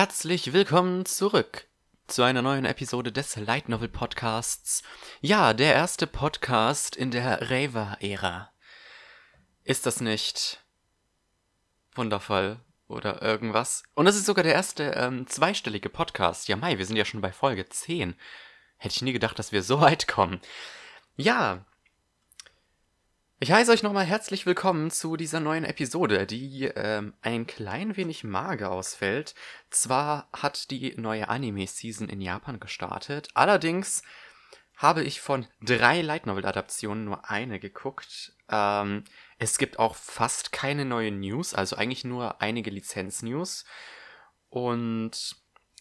Herzlich willkommen zurück zu einer neuen Episode des Light Novel Podcasts. Ja, der erste Podcast in der Raver-Ära. Ist das nicht wundervoll oder irgendwas? Und es ist sogar der erste ähm, zweistellige Podcast. Ja, Mai, wir sind ja schon bei Folge 10. Hätte ich nie gedacht, dass wir so weit kommen. Ja, ich heiße euch nochmal herzlich willkommen zu dieser neuen Episode, die ähm, ein klein wenig mager ausfällt. Zwar hat die neue Anime-Season in Japan gestartet, allerdings habe ich von drei Light Novel-Adaptionen nur eine geguckt. Ähm, es gibt auch fast keine neuen News, also eigentlich nur einige Lizenz-News. Und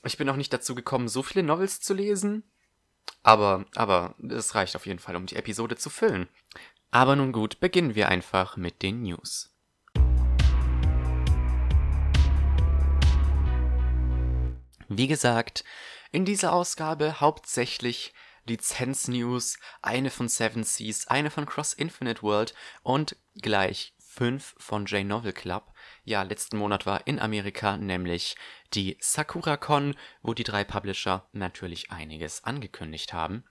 ich bin auch nicht dazu gekommen, so viele Novels zu lesen. Aber, aber es reicht auf jeden Fall, um die Episode zu füllen. Aber nun gut, beginnen wir einfach mit den News. Wie gesagt, in dieser Ausgabe hauptsächlich Lizenz-News, eine von Seven Seas, eine von Cross Infinite World und gleich fünf von J-Novel Club. Ja, letzten Monat war in Amerika nämlich die Sakura-Con, wo die drei Publisher natürlich einiges angekündigt haben.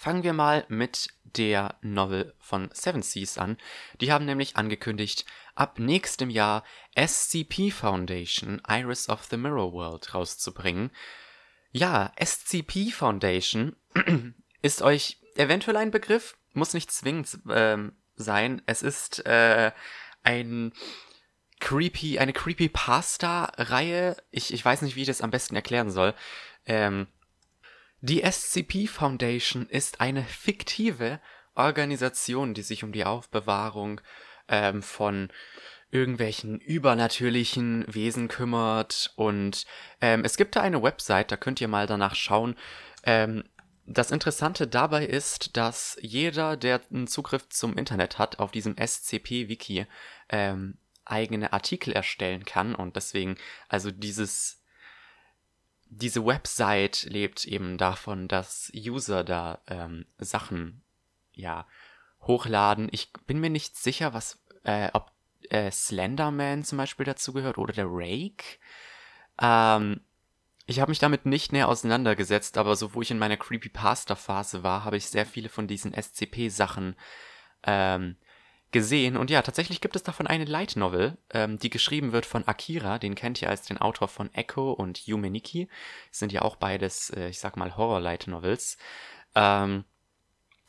Fangen wir mal mit der Novel von Seven Seas an. Die haben nämlich angekündigt, ab nächstem Jahr SCP Foundation Iris of the Mirror World rauszubringen. Ja, SCP Foundation ist euch eventuell ein Begriff, muss nicht zwingend ähm, sein. Es ist äh, ein creepy, eine creepy Pasta-Reihe. Ich, ich weiß nicht, wie ich das am besten erklären soll. Ähm, die SCP Foundation ist eine fiktive Organisation, die sich um die Aufbewahrung ähm, von irgendwelchen übernatürlichen Wesen kümmert. Und ähm, es gibt da eine Website, da könnt ihr mal danach schauen. Ähm, das Interessante dabei ist, dass jeder, der einen Zugriff zum Internet hat, auf diesem SCP-Wiki ähm, eigene Artikel erstellen kann. Und deswegen, also dieses diese Website lebt eben davon, dass User da ähm, Sachen ja hochladen. Ich bin mir nicht sicher, was äh, ob äh, Slenderman zum Beispiel dazu gehört oder der Rake. Ähm, ich habe mich damit nicht näher auseinandergesetzt, aber so wo ich in meiner Creepypasta-Phase war, habe ich sehr viele von diesen SCP-Sachen ähm, gesehen. Und ja, tatsächlich gibt es davon eine Light Novel, ähm, die geschrieben wird von Akira. Den kennt ihr als den Autor von Echo und Yumeniki. Sind ja auch beides, äh, ich sag mal, Horror-Light Novels. Ähm,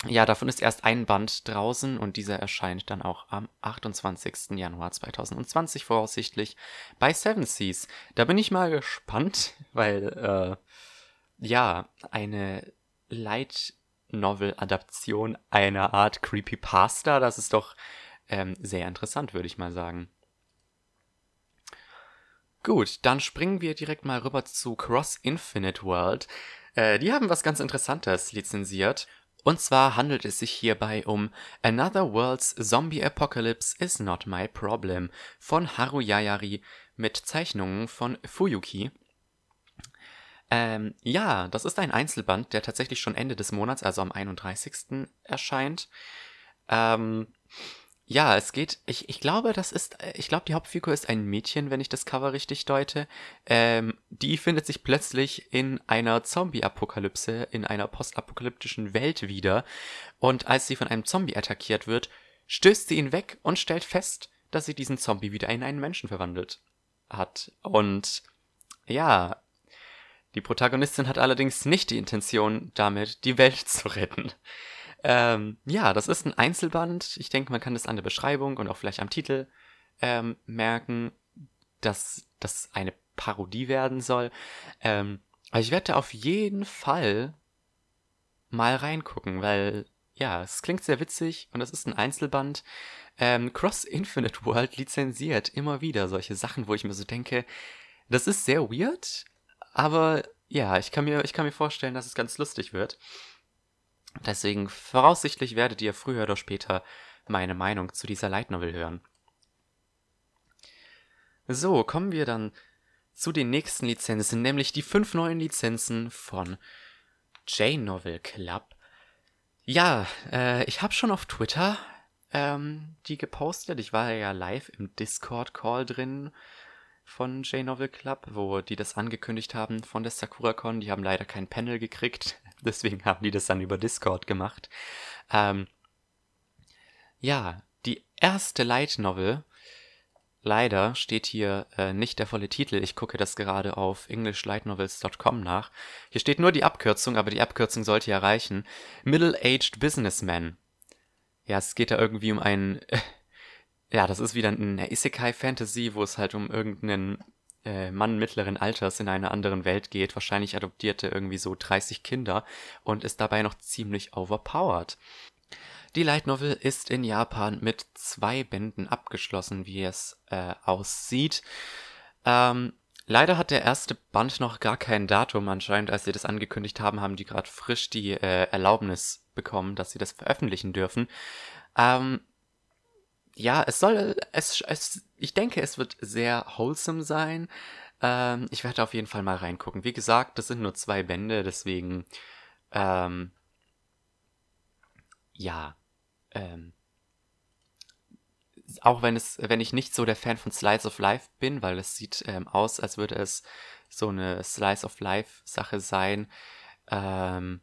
ja, davon ist erst ein Band draußen und dieser erscheint dann auch am 28. Januar 2020 voraussichtlich bei Seven Seas. Da bin ich mal gespannt, weil, äh, ja, eine Light Novel-Adaption einer Art Creepypasta. Das ist doch ähm, sehr interessant, würde ich mal sagen. Gut, dann springen wir direkt mal rüber zu Cross Infinite World. Äh, die haben was ganz Interessantes lizenziert. Und zwar handelt es sich hierbei um Another World's Zombie Apocalypse is Not My Problem von Haru Yayari mit Zeichnungen von Fuyuki. Ähm, ja, das ist ein Einzelband, der tatsächlich schon Ende des Monats, also am 31. erscheint. Ähm, ja, es geht, ich, ich glaube, das ist, ich glaube, die Hauptfigur ist ein Mädchen, wenn ich das Cover richtig deute. Ähm, die findet sich plötzlich in einer Zombie-Apokalypse, in einer postapokalyptischen Welt wieder. Und als sie von einem Zombie attackiert wird, stößt sie ihn weg und stellt fest, dass sie diesen Zombie wieder in einen Menschen verwandelt hat. Und ja, die Protagonistin hat allerdings nicht die Intention, damit die Welt zu retten. Ähm, ja, das ist ein Einzelband. Ich denke, man kann das an der Beschreibung und auch vielleicht am Titel ähm, merken, dass das eine Parodie werden soll. Ähm, aber ich werde auf jeden Fall mal reingucken, weil ja, es klingt sehr witzig und es ist ein Einzelband. Ähm, Cross Infinite World lizenziert immer wieder solche Sachen, wo ich mir so denke, das ist sehr weird, aber ja, ich kann mir, ich kann mir vorstellen, dass es ganz lustig wird. Deswegen voraussichtlich werdet ihr früher oder später meine Meinung zu dieser Light Novel hören. So, kommen wir dann zu den nächsten Lizenzen, nämlich die fünf neuen Lizenzen von J-Novel Club. Ja, äh, ich habe schon auf Twitter ähm, die gepostet. Ich war ja live im Discord-Call drin von J-Novel Club, wo die das angekündigt haben von der SakuraCon. Die haben leider kein Panel gekriegt, deswegen haben die das dann über Discord gemacht. Ähm, ja, die erste Light Novel, leider steht hier äh, nicht der volle Titel. Ich gucke das gerade auf englishlightnovels.com nach. Hier steht nur die Abkürzung, aber die Abkürzung sollte ja reichen. Middle-aged Businessman. Ja, es geht da irgendwie um einen ja, das ist wieder eine Isekai-Fantasy, wo es halt um irgendeinen äh, Mann mittleren Alters in einer anderen Welt geht. Wahrscheinlich adoptierte irgendwie so 30 Kinder und ist dabei noch ziemlich overpowered. Die Light Novel ist in Japan mit zwei Bänden abgeschlossen, wie es äh, aussieht. Ähm, leider hat der erste Band noch gar kein Datum. Anscheinend, als sie das angekündigt haben, haben die gerade frisch die äh, Erlaubnis bekommen, dass sie das veröffentlichen dürfen. Ähm, ja, es soll, es, es, ich denke, es wird sehr wholesome sein. Ähm, ich werde auf jeden Fall mal reingucken. Wie gesagt, das sind nur zwei Bände, deswegen, ähm, ja, ähm, auch wenn es, wenn ich nicht so der Fan von Slice of Life bin, weil es sieht ähm, aus, als würde es so eine Slice of Life Sache sein. Ähm,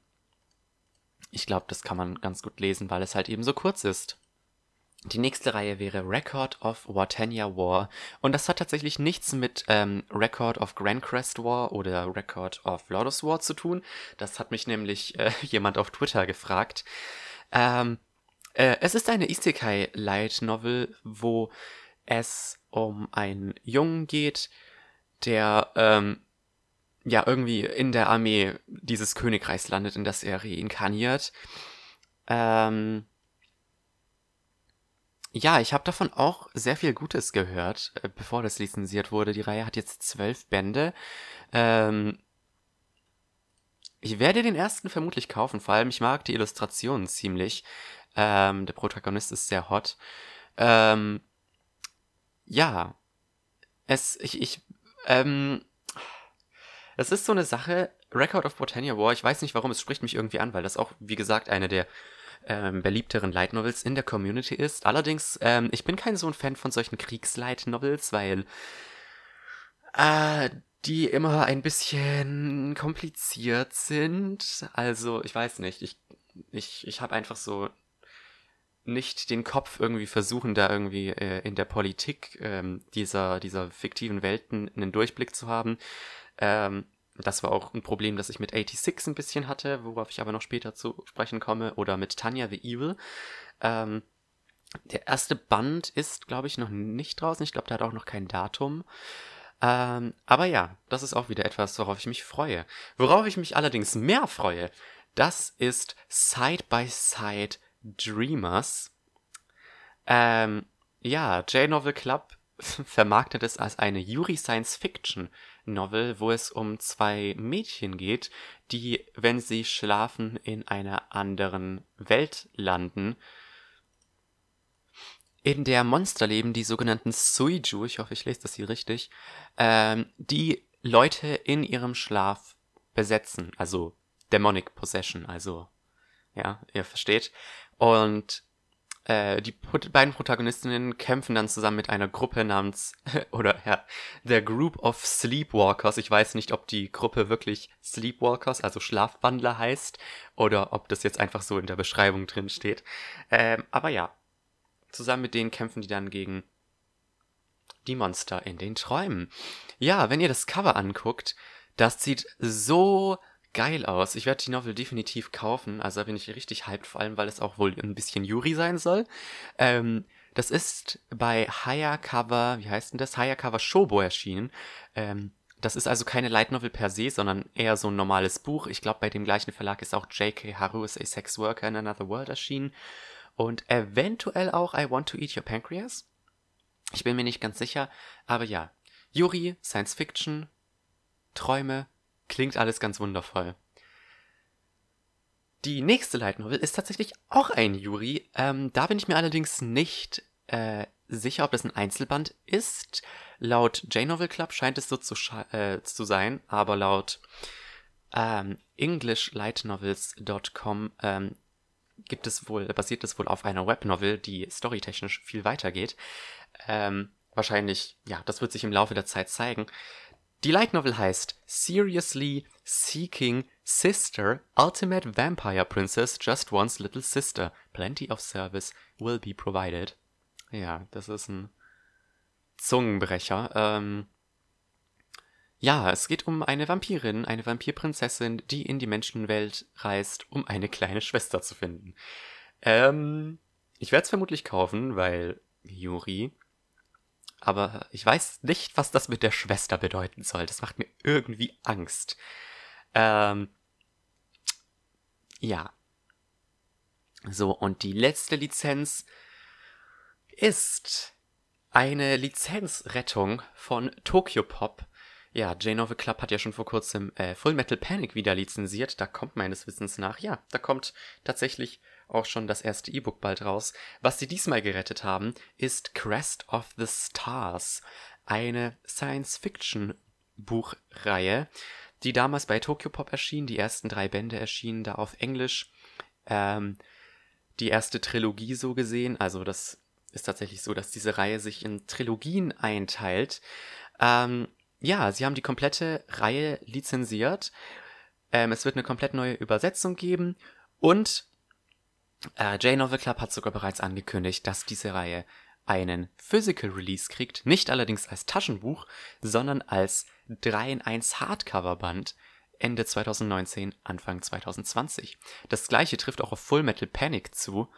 ich glaube, das kann man ganz gut lesen, weil es halt eben so kurz ist. Die nächste Reihe wäre Record of Watania War. Und das hat tatsächlich nichts mit ähm, Record of Grand Crest War oder Record of Lotus War zu tun. Das hat mich nämlich äh, jemand auf Twitter gefragt. Ähm, äh, es ist eine Isekai Light Novel, wo es um einen Jungen geht, der ähm, ja irgendwie in der Armee dieses Königreichs landet, in das er reinkarniert. Ähm, ja, ich habe davon auch sehr viel Gutes gehört, äh, bevor das lizenziert wurde. Die Reihe hat jetzt zwölf Bände. Ähm, ich werde den ersten vermutlich kaufen, vor allem ich mag die Illustrationen ziemlich. Ähm, der Protagonist ist sehr hot. Ähm, ja, es, ich, ich, ähm, es ist so eine Sache, Record of Botania War, ich weiß nicht warum, es spricht mich irgendwie an, weil das auch, wie gesagt, eine der ähm, beliebteren Light Novels in der Community ist. Allerdings, ähm, ich bin kein so ein Fan von solchen Kriegslight Novels, weil äh, die immer ein bisschen kompliziert sind. Also, ich weiß nicht, ich, ich, ich habe einfach so nicht den Kopf irgendwie versuchen, da irgendwie äh, in der Politik ähm, dieser, dieser fiktiven Welten einen Durchblick zu haben. Ähm, das war auch ein Problem, das ich mit 86 ein bisschen hatte, worauf ich aber noch später zu sprechen komme, oder mit Tanya the Evil. Ähm, der erste Band ist, glaube ich, noch nicht draußen. Ich glaube, der hat auch noch kein Datum. Ähm, aber ja, das ist auch wieder etwas, worauf ich mich freue. Worauf ich mich allerdings mehr freue, das ist Side by Side Dreamers. Ähm, ja, J-Novel Club vermarktet es als eine Yuri Science Fiction Novel, wo es um zwei Mädchen geht, die, wenn sie schlafen, in einer anderen Welt landen, in der Monster leben, die sogenannten Suiju, ich hoffe, ich lese das hier richtig, ähm, die Leute in ihrem Schlaf besetzen, also Demonic Possession, also, ja, ihr versteht. Und äh, die beiden Protagonistinnen kämpfen dann zusammen mit einer Gruppe namens, oder ja, der Group of Sleepwalkers. Ich weiß nicht, ob die Gruppe wirklich Sleepwalkers, also Schlafwandler heißt, oder ob das jetzt einfach so in der Beschreibung drin steht. Ähm, aber ja, zusammen mit denen kämpfen die dann gegen die Monster in den Träumen. Ja, wenn ihr das Cover anguckt, das sieht so geil aus. Ich werde die Novel definitiv kaufen. Also da bin ich richtig hyped, vor allem, weil es auch wohl ein bisschen Yuri sein soll. Ähm, das ist bei Hayakawa, wie heißt denn das? Hayakawa Shobo erschienen. Ähm, das ist also keine Light Novel per se, sondern eher so ein normales Buch. Ich glaube, bei dem gleichen Verlag ist auch J.K. Haru is a Sex Worker in Another World erschienen. Und eventuell auch I Want to Eat Your Pancreas. Ich bin mir nicht ganz sicher, aber ja. Yuri, Science Fiction, Träume, Klingt alles ganz wundervoll. Die nächste Light Novel ist tatsächlich auch ein Yuri. Ähm, da bin ich mir allerdings nicht äh, sicher, ob das ein Einzelband ist. Laut J-Novel Club scheint es so zu, äh, zu sein, aber laut ähm, EnglishLightNovels.com ähm, gibt es wohl, basiert es wohl auf einer Webnovel, die storytechnisch viel weiter geht. Ähm, wahrscheinlich, ja, das wird sich im Laufe der Zeit zeigen. Die Light Novel heißt Seriously Seeking Sister Ultimate Vampire Princess Just Wants Little Sister. Plenty of service will be provided. Ja, das ist ein Zungenbrecher. Ähm, ja, es geht um eine Vampirin, eine Vampirprinzessin, die in die Menschenwelt reist, um eine kleine Schwester zu finden. Ähm, ich werde es vermutlich kaufen, weil Yuri. Aber ich weiß nicht, was das mit der Schwester bedeuten soll. Das macht mir irgendwie Angst. Ähm, ja. So, und die letzte Lizenz ist eine Lizenzrettung von Tokyo Pop. Ja, J-Novel Club hat ja schon vor kurzem äh, Full Metal Panic wieder lizenziert. Da kommt meines Wissens nach. Ja, da kommt tatsächlich auch schon das erste E-Book bald raus. Was sie diesmal gerettet haben, ist Crest of the Stars. Eine Science-Fiction-Buchreihe, die damals bei Tokyo Pop erschien. Die ersten drei Bände erschienen da auf Englisch. Ähm, die erste Trilogie so gesehen. Also das ist tatsächlich so, dass diese Reihe sich in Trilogien einteilt. Ähm, ja, sie haben die komplette Reihe lizenziert. Ähm, es wird eine komplett neue Übersetzung geben und äh, J-Novel Club hat sogar bereits angekündigt, dass diese Reihe einen Physical Release kriegt, nicht allerdings als Taschenbuch, sondern als 3 in 1 Hardcover Band Ende 2019, Anfang 2020. Das gleiche trifft auch auf Full Metal Panic zu.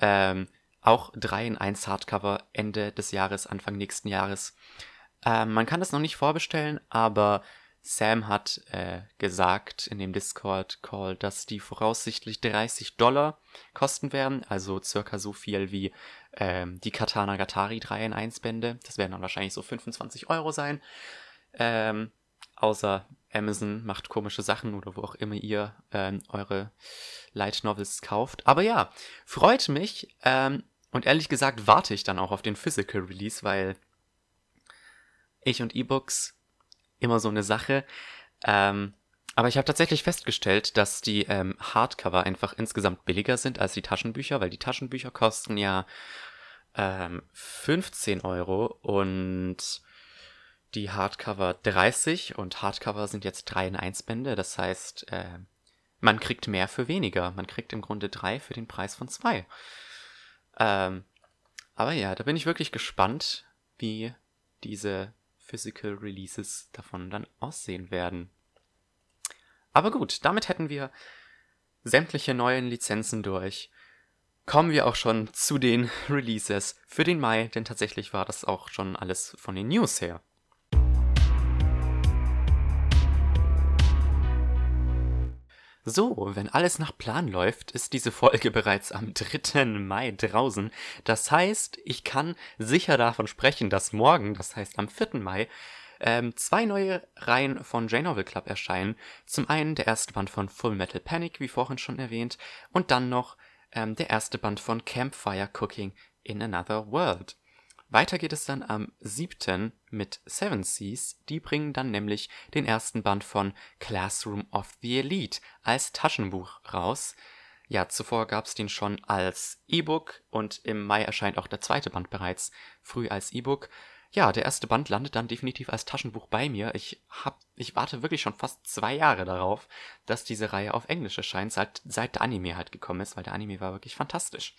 Ähm, auch 3 in 1 Hardcover Ende des Jahres, Anfang nächsten Jahres. Ähm, man kann das noch nicht vorbestellen, aber Sam hat äh, gesagt in dem Discord-Call, dass die voraussichtlich 30 Dollar kosten werden, also circa so viel wie ähm, die Katana Gatari 3 in 1 Bände. Das werden dann wahrscheinlich so 25 Euro sein. Ähm, außer Amazon macht komische Sachen oder wo auch immer ihr ähm, eure Light Novels kauft. Aber ja, freut mich. Ähm, und ehrlich gesagt warte ich dann auch auf den Physical Release, weil ich und E-Books immer so eine Sache. Ähm, aber ich habe tatsächlich festgestellt, dass die ähm, Hardcover einfach insgesamt billiger sind als die Taschenbücher, weil die Taschenbücher kosten ja ähm, 15 Euro und die Hardcover 30 und Hardcover sind jetzt 3 in 1 Bände. Das heißt, äh, man kriegt mehr für weniger. Man kriegt im Grunde 3 für den Preis von 2. Ähm, aber ja, da bin ich wirklich gespannt, wie diese Physical Releases davon dann aussehen werden. Aber gut, damit hätten wir sämtliche neuen Lizenzen durch. Kommen wir auch schon zu den Releases für den Mai, denn tatsächlich war das auch schon alles von den News her. So, wenn alles nach Plan läuft, ist diese Folge bereits am 3. Mai draußen. Das heißt, ich kann sicher davon sprechen, dass morgen, das heißt am 4. Mai, ähm, zwei neue Reihen von J-Novel Club erscheinen. Zum einen der erste Band von Full Metal Panic, wie vorhin schon erwähnt, und dann noch ähm, der erste Band von Campfire Cooking in Another World. Weiter geht es dann am 7. mit Seven Seas. Die bringen dann nämlich den ersten Band von Classroom of the Elite als Taschenbuch raus. Ja, zuvor gab es den schon als E-Book und im Mai erscheint auch der zweite Band bereits früh als E-Book. Ja, der erste Band landet dann definitiv als Taschenbuch bei mir. Ich hab, ich warte wirklich schon fast zwei Jahre darauf, dass diese Reihe auf Englisch erscheint, seit, seit der Anime halt gekommen ist, weil der Anime war wirklich fantastisch.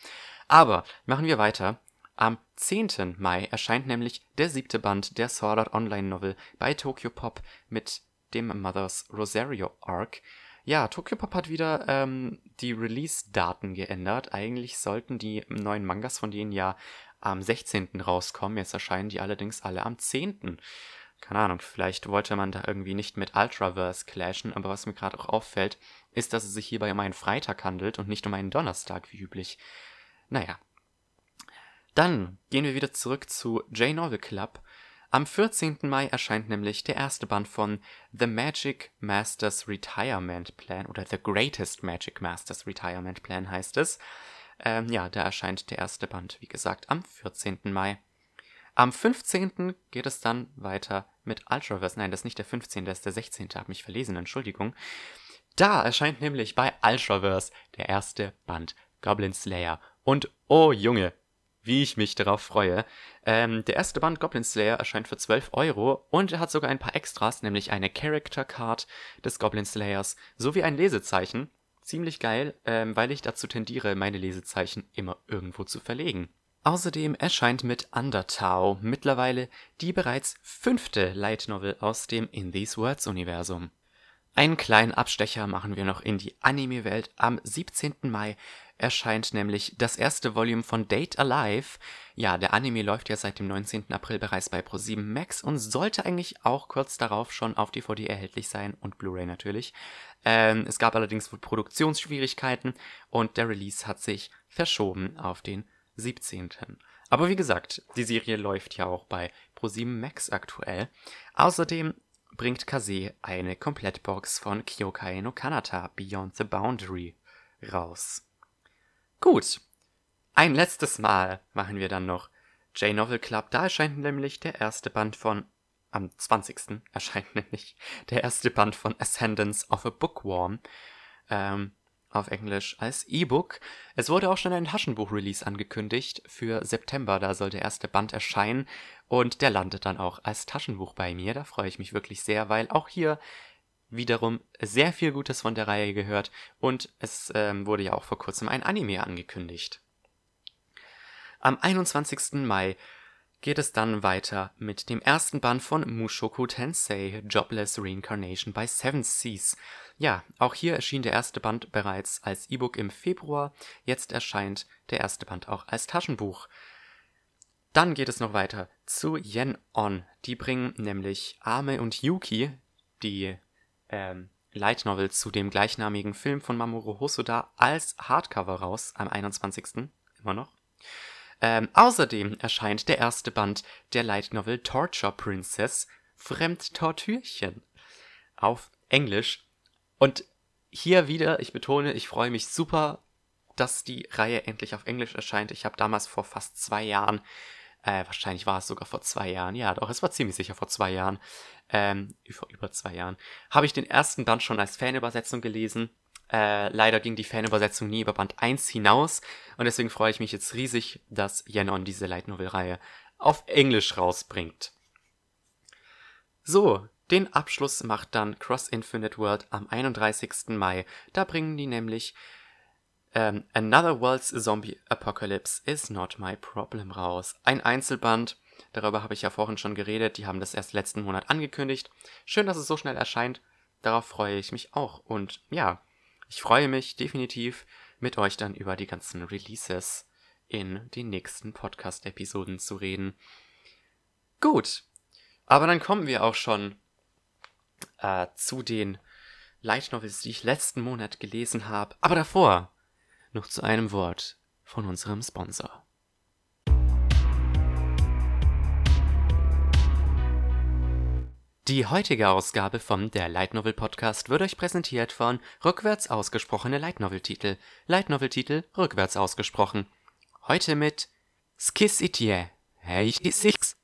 Aber machen wir weiter am 10. Mai erscheint nämlich der siebte Band der Sword Art Online Novel bei Tokyopop mit dem Mother's Rosario Arc. Ja, Tokyopop hat wieder ähm, die Release-Daten geändert. Eigentlich sollten die neuen Mangas von denen ja am 16. rauskommen. Jetzt erscheinen die allerdings alle am 10. Keine Ahnung, vielleicht wollte man da irgendwie nicht mit Ultraverse clashen, aber was mir gerade auch auffällt, ist, dass es sich hierbei um einen Freitag handelt und nicht um einen Donnerstag wie üblich. Naja, dann gehen wir wieder zurück zu J-Novel Club. Am 14. Mai erscheint nämlich der erste Band von The Magic Masters Retirement Plan oder The Greatest Magic Masters Retirement Plan heißt es. Ähm, ja, da erscheint der erste Band, wie gesagt, am 14. Mai. Am 15. geht es dann weiter mit Ultraverse. Nein, das ist nicht der 15., das ist der 16. Hab mich verlesen, Entschuldigung. Da erscheint nämlich bei Ultraverse der erste Band Goblin Slayer. Und oh Junge, wie ich mich darauf freue. Ähm, der erste Band Goblin Slayer erscheint für 12 Euro und er hat sogar ein paar Extras, nämlich eine Character Card des Goblin Slayers sowie ein Lesezeichen. Ziemlich geil, ähm, weil ich dazu tendiere, meine Lesezeichen immer irgendwo zu verlegen. Außerdem erscheint mit Undertow mittlerweile die bereits fünfte Light Novel aus dem In These Words Universum. Einen kleinen Abstecher machen wir noch in die Anime-Welt. Am 17. Mai erscheint nämlich das erste Volume von Date Alive. Ja, der Anime läuft ja seit dem 19. April bereits bei Pro7 Max und sollte eigentlich auch kurz darauf schon auf DVD erhältlich sein und Blu-ray natürlich. Ähm, es gab allerdings Produktionsschwierigkeiten und der Release hat sich verschoben auf den 17. Aber wie gesagt, die Serie läuft ja auch bei Pro7 Max aktuell. Außerdem bringt Kase eine Komplettbox von Kyokai no Kanata Beyond the Boundary raus. Gut. Ein letztes Mal machen wir dann noch J-Novel Club. Da erscheint nämlich der erste Band von am 20. erscheint nämlich der erste Band von Ascendance of a Bookworm. Ähm, auf Englisch als E-Book. Es wurde auch schon ein Taschenbuch-Release angekündigt für September, da soll der erste Band erscheinen und der landet dann auch als Taschenbuch bei mir. Da freue ich mich wirklich sehr, weil auch hier wiederum sehr viel Gutes von der Reihe gehört und es ähm, wurde ja auch vor kurzem ein Anime angekündigt. Am 21. Mai geht es dann weiter mit dem ersten Band von Mushoku Tensei, Jobless Reincarnation by Seven Seas. Ja, auch hier erschien der erste Band bereits als E-Book im Februar, jetzt erscheint der erste Band auch als Taschenbuch. Dann geht es noch weiter zu Yen On. Die bringen nämlich Ame und Yuki, die ähm, Light Novel zu dem gleichnamigen Film von Mamoru Hosoda, als Hardcover raus am 21. immer noch. Ähm, außerdem erscheint der erste Band der Light Novel Torture Princess Fremdtortürchen auf Englisch. Und hier wieder, ich betone, ich freue mich super, dass die Reihe endlich auf Englisch erscheint. Ich habe damals vor fast zwei Jahren, äh, wahrscheinlich war es sogar vor zwei Jahren, ja doch, es war ziemlich sicher vor zwei Jahren, ähm, vor über zwei Jahren, habe ich den ersten Band schon als Fanübersetzung gelesen äh, leider ging die Fanübersetzung nie über Band 1 hinaus und deswegen freue ich mich jetzt riesig, dass Yenon diese Light Novel Reihe auf Englisch rausbringt. So, den Abschluss macht dann Cross Infinite World am 31. Mai. Da bringen die nämlich ähm, Another World's Zombie Apocalypse is not my problem raus. Ein Einzelband, darüber habe ich ja vorhin schon geredet, die haben das erst letzten Monat angekündigt. Schön, dass es so schnell erscheint. Darauf freue ich mich auch. Und ja, ich freue mich definitiv, mit euch dann über die ganzen Releases in den nächsten Podcast-Episoden zu reden. Gut, aber dann kommen wir auch schon äh, zu den Light Novels, die ich letzten Monat gelesen habe. Aber davor noch zu einem Wort von unserem Sponsor. Die heutige Ausgabe vom Der Light Novel Podcast wird euch präsentiert von rückwärts ausgesprochene Light Novel Titel. Light Novel Titel rückwärts ausgesprochen. Heute mit Skis Itie. Hey, Six.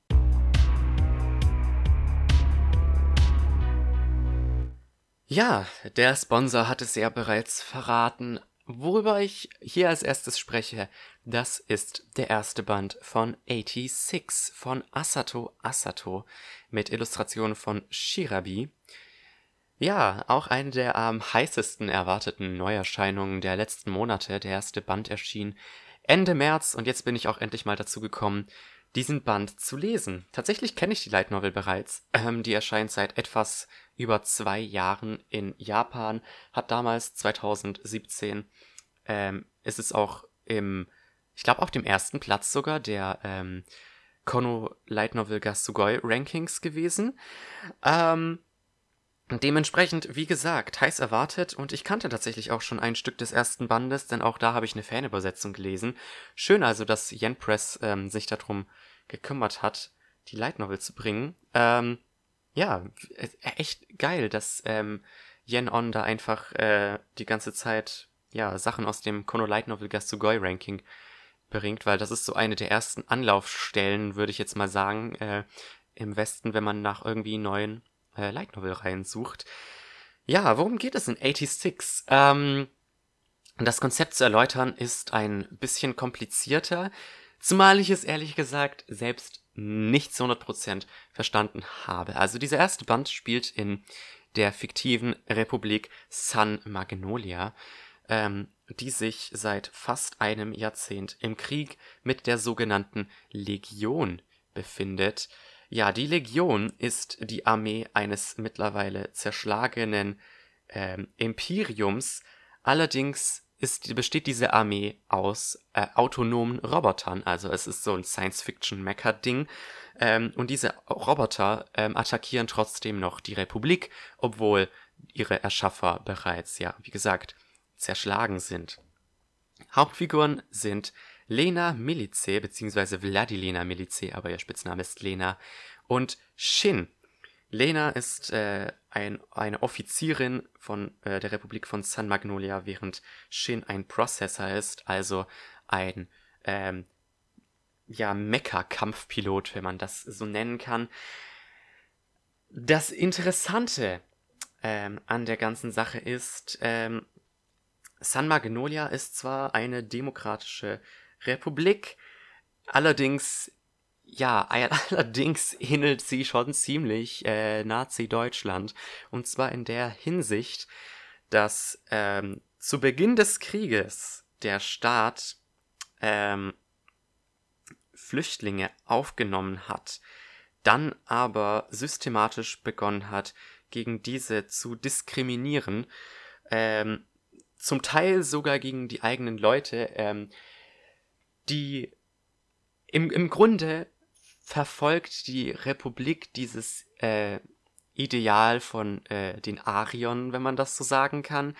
Ja, der Sponsor hat es ja bereits verraten. Worüber ich hier als erstes spreche, das ist der erste Band von 86 von Asato Asato mit Illustrationen von Shirabi. Ja, auch eine der am heißesten erwarteten Neuerscheinungen der letzten Monate. Der erste Band erschien Ende März und jetzt bin ich auch endlich mal dazu gekommen, diesen Band zu lesen. Tatsächlich kenne ich die Light Novel bereits. Ähm, die erscheint seit etwas über zwei Jahren in Japan, hat damals 2017, ähm, ist es auch im, ich glaube auf dem ersten Platz sogar der ähm, Kono Light Novel Gasugoi Rankings gewesen. Ähm, Dementsprechend, wie gesagt, heiß erwartet und ich kannte tatsächlich auch schon ein Stück des ersten Bandes, denn auch da habe ich eine Fanübersetzung gelesen. Schön also, dass Yen Press ähm, sich darum gekümmert hat, die Light Novel zu bringen. Ähm, ja, äh, echt geil, dass ähm, Yen On da einfach äh, die ganze Zeit ja Sachen aus dem Kono Light Novel Gasugoi Ranking bringt, weil das ist so eine der ersten Anlaufstellen, würde ich jetzt mal sagen, äh, im Westen, wenn man nach irgendwie neuen äh, Light Novel Reihen sucht. Ja, worum geht es in 86? Ähm, das Konzept zu erläutern ist ein bisschen komplizierter. Zumal ich es ehrlich gesagt selbst nicht zu 100% verstanden habe. Also dieser erste Band spielt in der fiktiven Republik San Magnolia, ähm, die sich seit fast einem Jahrzehnt im Krieg mit der sogenannten Legion befindet. Ja, die Legion ist die Armee eines mittlerweile zerschlagenen ähm, Imperiums. Allerdings ist, besteht diese Armee aus äh, autonomen Robotern. Also es ist so ein Science-Fiction-Mecha-Ding. Ähm, und diese Roboter ähm, attackieren trotzdem noch die Republik, obwohl ihre Erschaffer bereits, ja, wie gesagt, zerschlagen sind. Hauptfiguren sind Lena Milice, beziehungsweise Vladilena Milice, aber ihr Spitzname ist Lena, und Shin. Lena ist äh, ein, eine Offizierin von äh, der Republik von San Magnolia, während Shin ein Processor ist, also ein ähm, ja, Mecha-Kampfpilot, wenn man das so nennen kann. Das Interessante ähm, an der ganzen Sache ist, ähm, San Magnolia ist zwar eine demokratische Republik, allerdings, ja, allerdings ähnelt sie schon ziemlich äh, Nazi-Deutschland. Und zwar in der Hinsicht, dass ähm, zu Beginn des Krieges der Staat ähm, Flüchtlinge aufgenommen hat, dann aber systematisch begonnen hat, gegen diese zu diskriminieren, ähm, zum Teil sogar gegen die eigenen Leute, ähm, die im, im Grunde verfolgt die Republik dieses äh, Ideal von äh, den Ariern, wenn man das so sagen kann,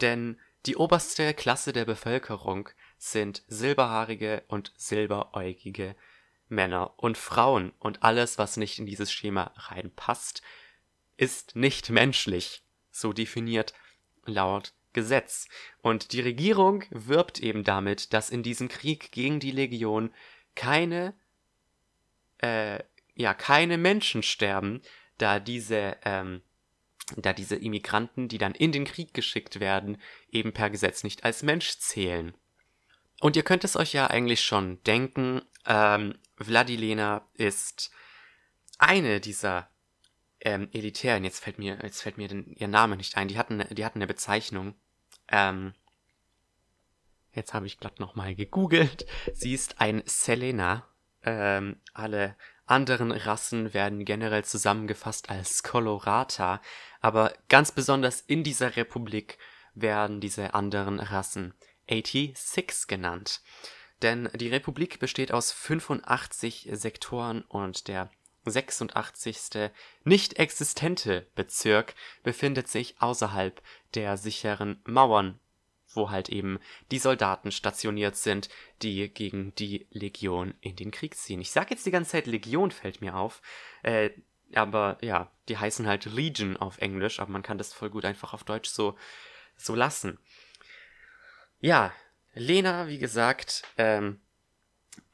denn die oberste Klasse der Bevölkerung sind silberhaarige und silberäugige Männer und Frauen. Und alles, was nicht in dieses Schema reinpasst, ist nicht menschlich, so definiert laut Gesetz. Und die Regierung wirbt eben damit, dass in diesem Krieg gegen die Legion keine, äh, ja, keine Menschen sterben, da diese, ähm, da diese Immigranten, die dann in den Krieg geschickt werden, eben per Gesetz nicht als Mensch zählen. Und ihr könnt es euch ja eigentlich schon denken, ähm, Vladilena ist eine dieser ähm, elitären, jetzt fällt mir, jetzt fällt mir den, ihr Name nicht ein, die hatten, die hatten eine Bezeichnung. Ähm, jetzt habe ich glatt nochmal gegoogelt. Sie ist ein Selena. Ähm, alle anderen Rassen werden generell zusammengefasst als Colorata, aber ganz besonders in dieser Republik werden diese anderen Rassen 86 genannt. Denn die Republik besteht aus 85 Sektoren und der 86. nicht existente Bezirk befindet sich außerhalb der sicheren Mauern, wo halt eben die Soldaten stationiert sind, die gegen die Legion in den Krieg ziehen. Ich sag jetzt die ganze Zeit Legion fällt mir auf, äh, aber ja, die heißen halt Legion auf Englisch, aber man kann das voll gut einfach auf Deutsch so so lassen. Ja, Lena, wie gesagt, ähm,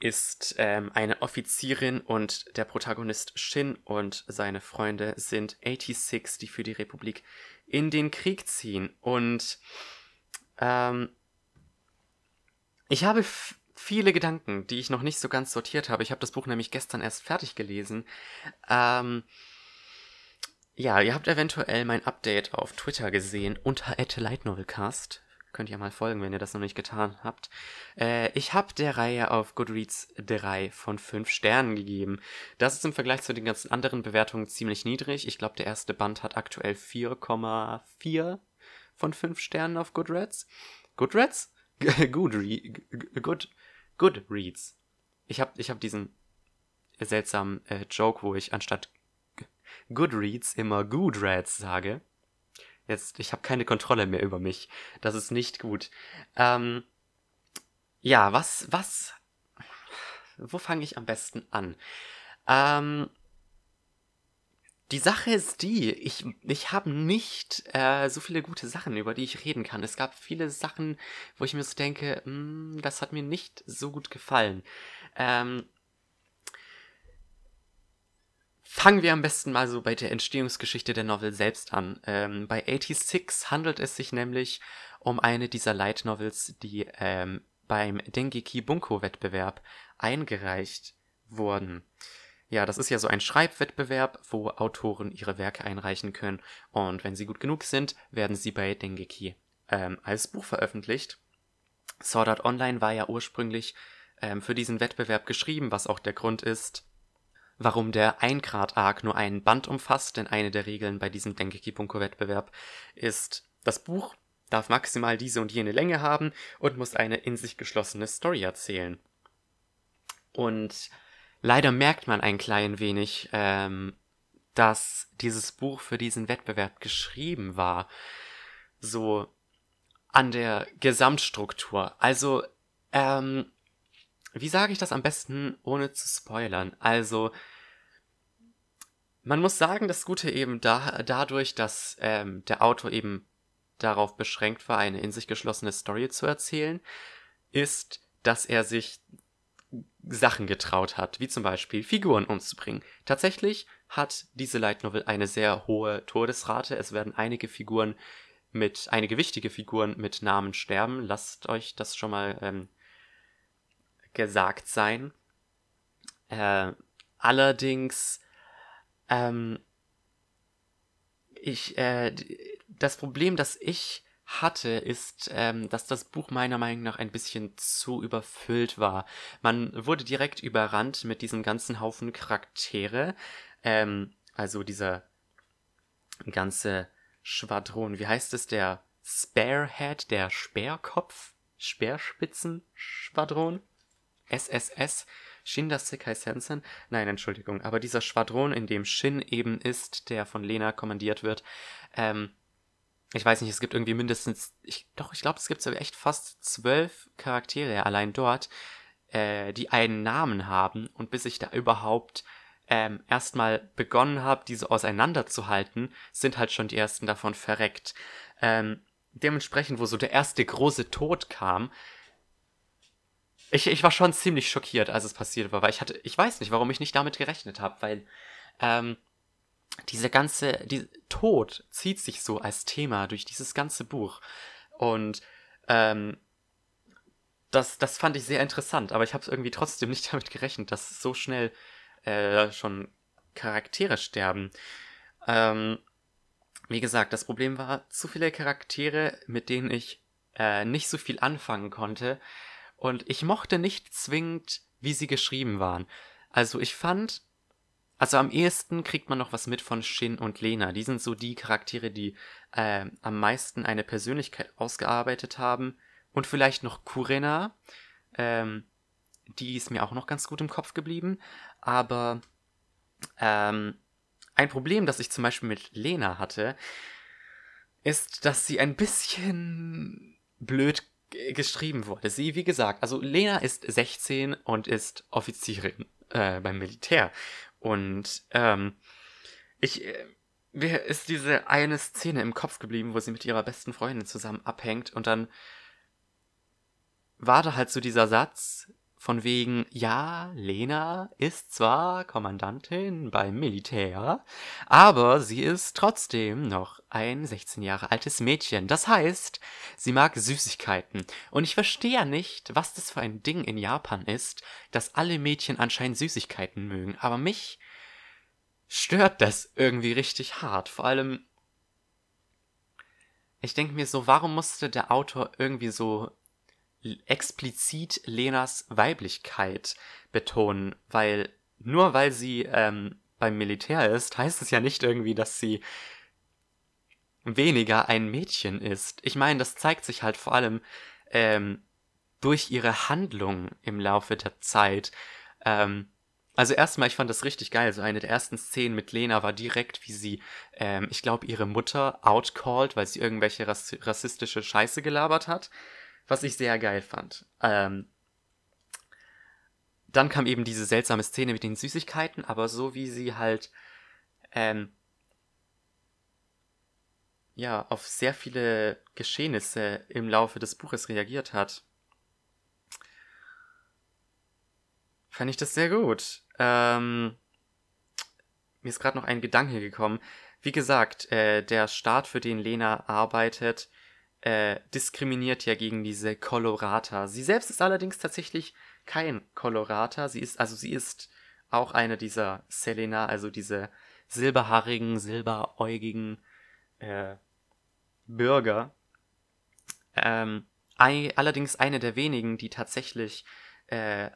ist ähm, eine Offizierin und der Protagonist Shin und seine Freunde sind 86, die für die Republik in den Krieg ziehen. Und ähm, ich habe viele Gedanken, die ich noch nicht so ganz sortiert habe. Ich habe das Buch nämlich gestern erst fertig gelesen. Ähm, ja, ihr habt eventuell mein Update auf Twitter gesehen unter @lightnovelcast. Könnt ihr mal folgen, wenn ihr das noch nicht getan habt. Äh, ich habe der Reihe auf Goodreads 3 von 5 Sternen gegeben. Das ist im Vergleich zu den ganzen anderen Bewertungen ziemlich niedrig. Ich glaube, der erste Band hat aktuell 4,4 von 5 Sternen auf Goodreads. Goodreads? Goodre Good Goodreads. Ich habe ich hab diesen seltsamen äh, Joke, wo ich anstatt Goodreads immer Goodreads sage. Jetzt, ich habe keine Kontrolle mehr über mich. Das ist nicht gut. Ähm, ja, was, was, wo fange ich am besten an? Ähm, die Sache ist die, ich, ich habe nicht äh, so viele gute Sachen, über die ich reden kann. Es gab viele Sachen, wo ich mir so denke, mh, hm, das hat mir nicht so gut gefallen. Ähm, Fangen wir am besten mal so bei der Entstehungsgeschichte der Novel selbst an. Ähm, bei 86 handelt es sich nämlich um eine dieser Light Novels, die ähm, beim Dengeki Bunko Wettbewerb eingereicht wurden. Ja, das ist ja so ein Schreibwettbewerb, wo Autoren ihre Werke einreichen können. Und wenn sie gut genug sind, werden sie bei Dengeki ähm, als Buch veröffentlicht. Sword Art Online war ja ursprünglich ähm, für diesen Wettbewerb geschrieben, was auch der Grund ist, warum der 1 Grad Arc nur einen Band umfasst, denn eine der Regeln bei diesem Dengeki Bunko Wettbewerb ist, das Buch darf maximal diese und jene Länge haben und muss eine in sich geschlossene Story erzählen. Und leider merkt man ein klein wenig, ähm, dass dieses Buch für diesen Wettbewerb geschrieben war. So an der Gesamtstruktur. Also, ähm, wie sage ich das am besten, ohne zu spoilern? Also, man muss sagen, das Gute eben da, dadurch, dass ähm, der Autor eben darauf beschränkt war, eine in sich geschlossene Story zu erzählen, ist, dass er sich Sachen getraut hat, wie zum Beispiel Figuren umzubringen. Tatsächlich hat diese Light Novel eine sehr hohe Todesrate. Es werden einige Figuren mit, einige wichtige Figuren mit Namen sterben. Lasst euch das schon mal ähm, gesagt sein. Äh, allerdings, ähm, ich, äh, das Problem, das ich hatte, ist, ähm, dass das Buch meiner Meinung nach ein bisschen zu überfüllt war. Man wurde direkt überrannt mit diesem ganzen Haufen Charaktere. Ähm, also dieser ganze Schwadron. Wie heißt es? Der Sparehead, der Speerkopf? Speerspitzenschwadron? SSS? Shin das Sekai Sensen? Nein, Entschuldigung. Aber dieser Schwadron, in dem Shin eben ist, der von Lena kommandiert wird, ähm, ich weiß nicht, es gibt irgendwie mindestens, ich, doch, ich glaube, es gibt so echt fast zwölf Charaktere allein dort, äh, die einen Namen haben und bis ich da überhaupt ähm, erstmal begonnen habe, diese auseinanderzuhalten, sind halt schon die ersten davon verreckt. Ähm, dementsprechend, wo so der erste große Tod kam, ich, ich war schon ziemlich schockiert, als es passiert war, weil ich hatte, ich weiß nicht, warum ich nicht damit gerechnet habe, weil ähm, diese ganze, die Tod zieht sich so als Thema durch dieses ganze Buch. Und ähm, das, das fand ich sehr interessant, aber ich habe irgendwie trotzdem nicht damit gerechnet, dass so schnell äh, schon Charaktere sterben. Ähm, wie gesagt, das Problem war zu viele Charaktere, mit denen ich äh, nicht so viel anfangen konnte. Und ich mochte nicht zwingend, wie sie geschrieben waren. Also ich fand, also am ehesten kriegt man noch was mit von Shin und Lena. Die sind so die Charaktere, die äh, am meisten eine Persönlichkeit ausgearbeitet haben. Und vielleicht noch Kurena. Ähm, die ist mir auch noch ganz gut im Kopf geblieben. Aber ähm, ein Problem, das ich zum Beispiel mit Lena hatte, ist, dass sie ein bisschen blöd geschrieben wurde. Sie, wie gesagt, also Lena ist 16 und ist Offizierin äh, beim Militär. Und ähm, ich, äh, mir ist diese eine Szene im Kopf geblieben, wo sie mit ihrer besten Freundin zusammen abhängt und dann war da halt so dieser Satz von wegen, ja, Lena ist zwar Kommandantin beim Militär, aber sie ist trotzdem noch ein 16 Jahre altes Mädchen. Das heißt, sie mag Süßigkeiten. Und ich verstehe ja nicht, was das für ein Ding in Japan ist, dass alle Mädchen anscheinend Süßigkeiten mögen. Aber mich stört das irgendwie richtig hart. Vor allem, ich denke mir so, warum musste der Autor irgendwie so explizit Lenas Weiblichkeit betonen, weil nur weil sie ähm, beim Militär ist, heißt es ja nicht irgendwie, dass sie weniger ein Mädchen ist. Ich meine, das zeigt sich halt vor allem ähm, durch ihre Handlung im Laufe der Zeit. Ähm, also erstmal, ich fand das richtig geil. So eine der ersten Szenen mit Lena war direkt, wie sie, ähm, ich glaube, ihre Mutter outcalled, weil sie irgendwelche rassistische Scheiße gelabert hat was ich sehr geil fand. Ähm, dann kam eben diese seltsame Szene mit den Süßigkeiten, aber so wie sie halt ähm, ja auf sehr viele Geschehnisse im Laufe des Buches reagiert hat, fand ich das sehr gut. Ähm, mir ist gerade noch ein Gedanke gekommen. Wie gesagt, äh, der Staat, für den Lena arbeitet, äh, diskriminiert ja gegen diese Colorata. Sie selbst ist allerdings tatsächlich kein Colorata. Sie ist, also sie ist auch eine dieser Selena, also diese silberhaarigen, silberäugigen äh, Bürger. Ähm, allerdings eine der wenigen, die tatsächlich äh,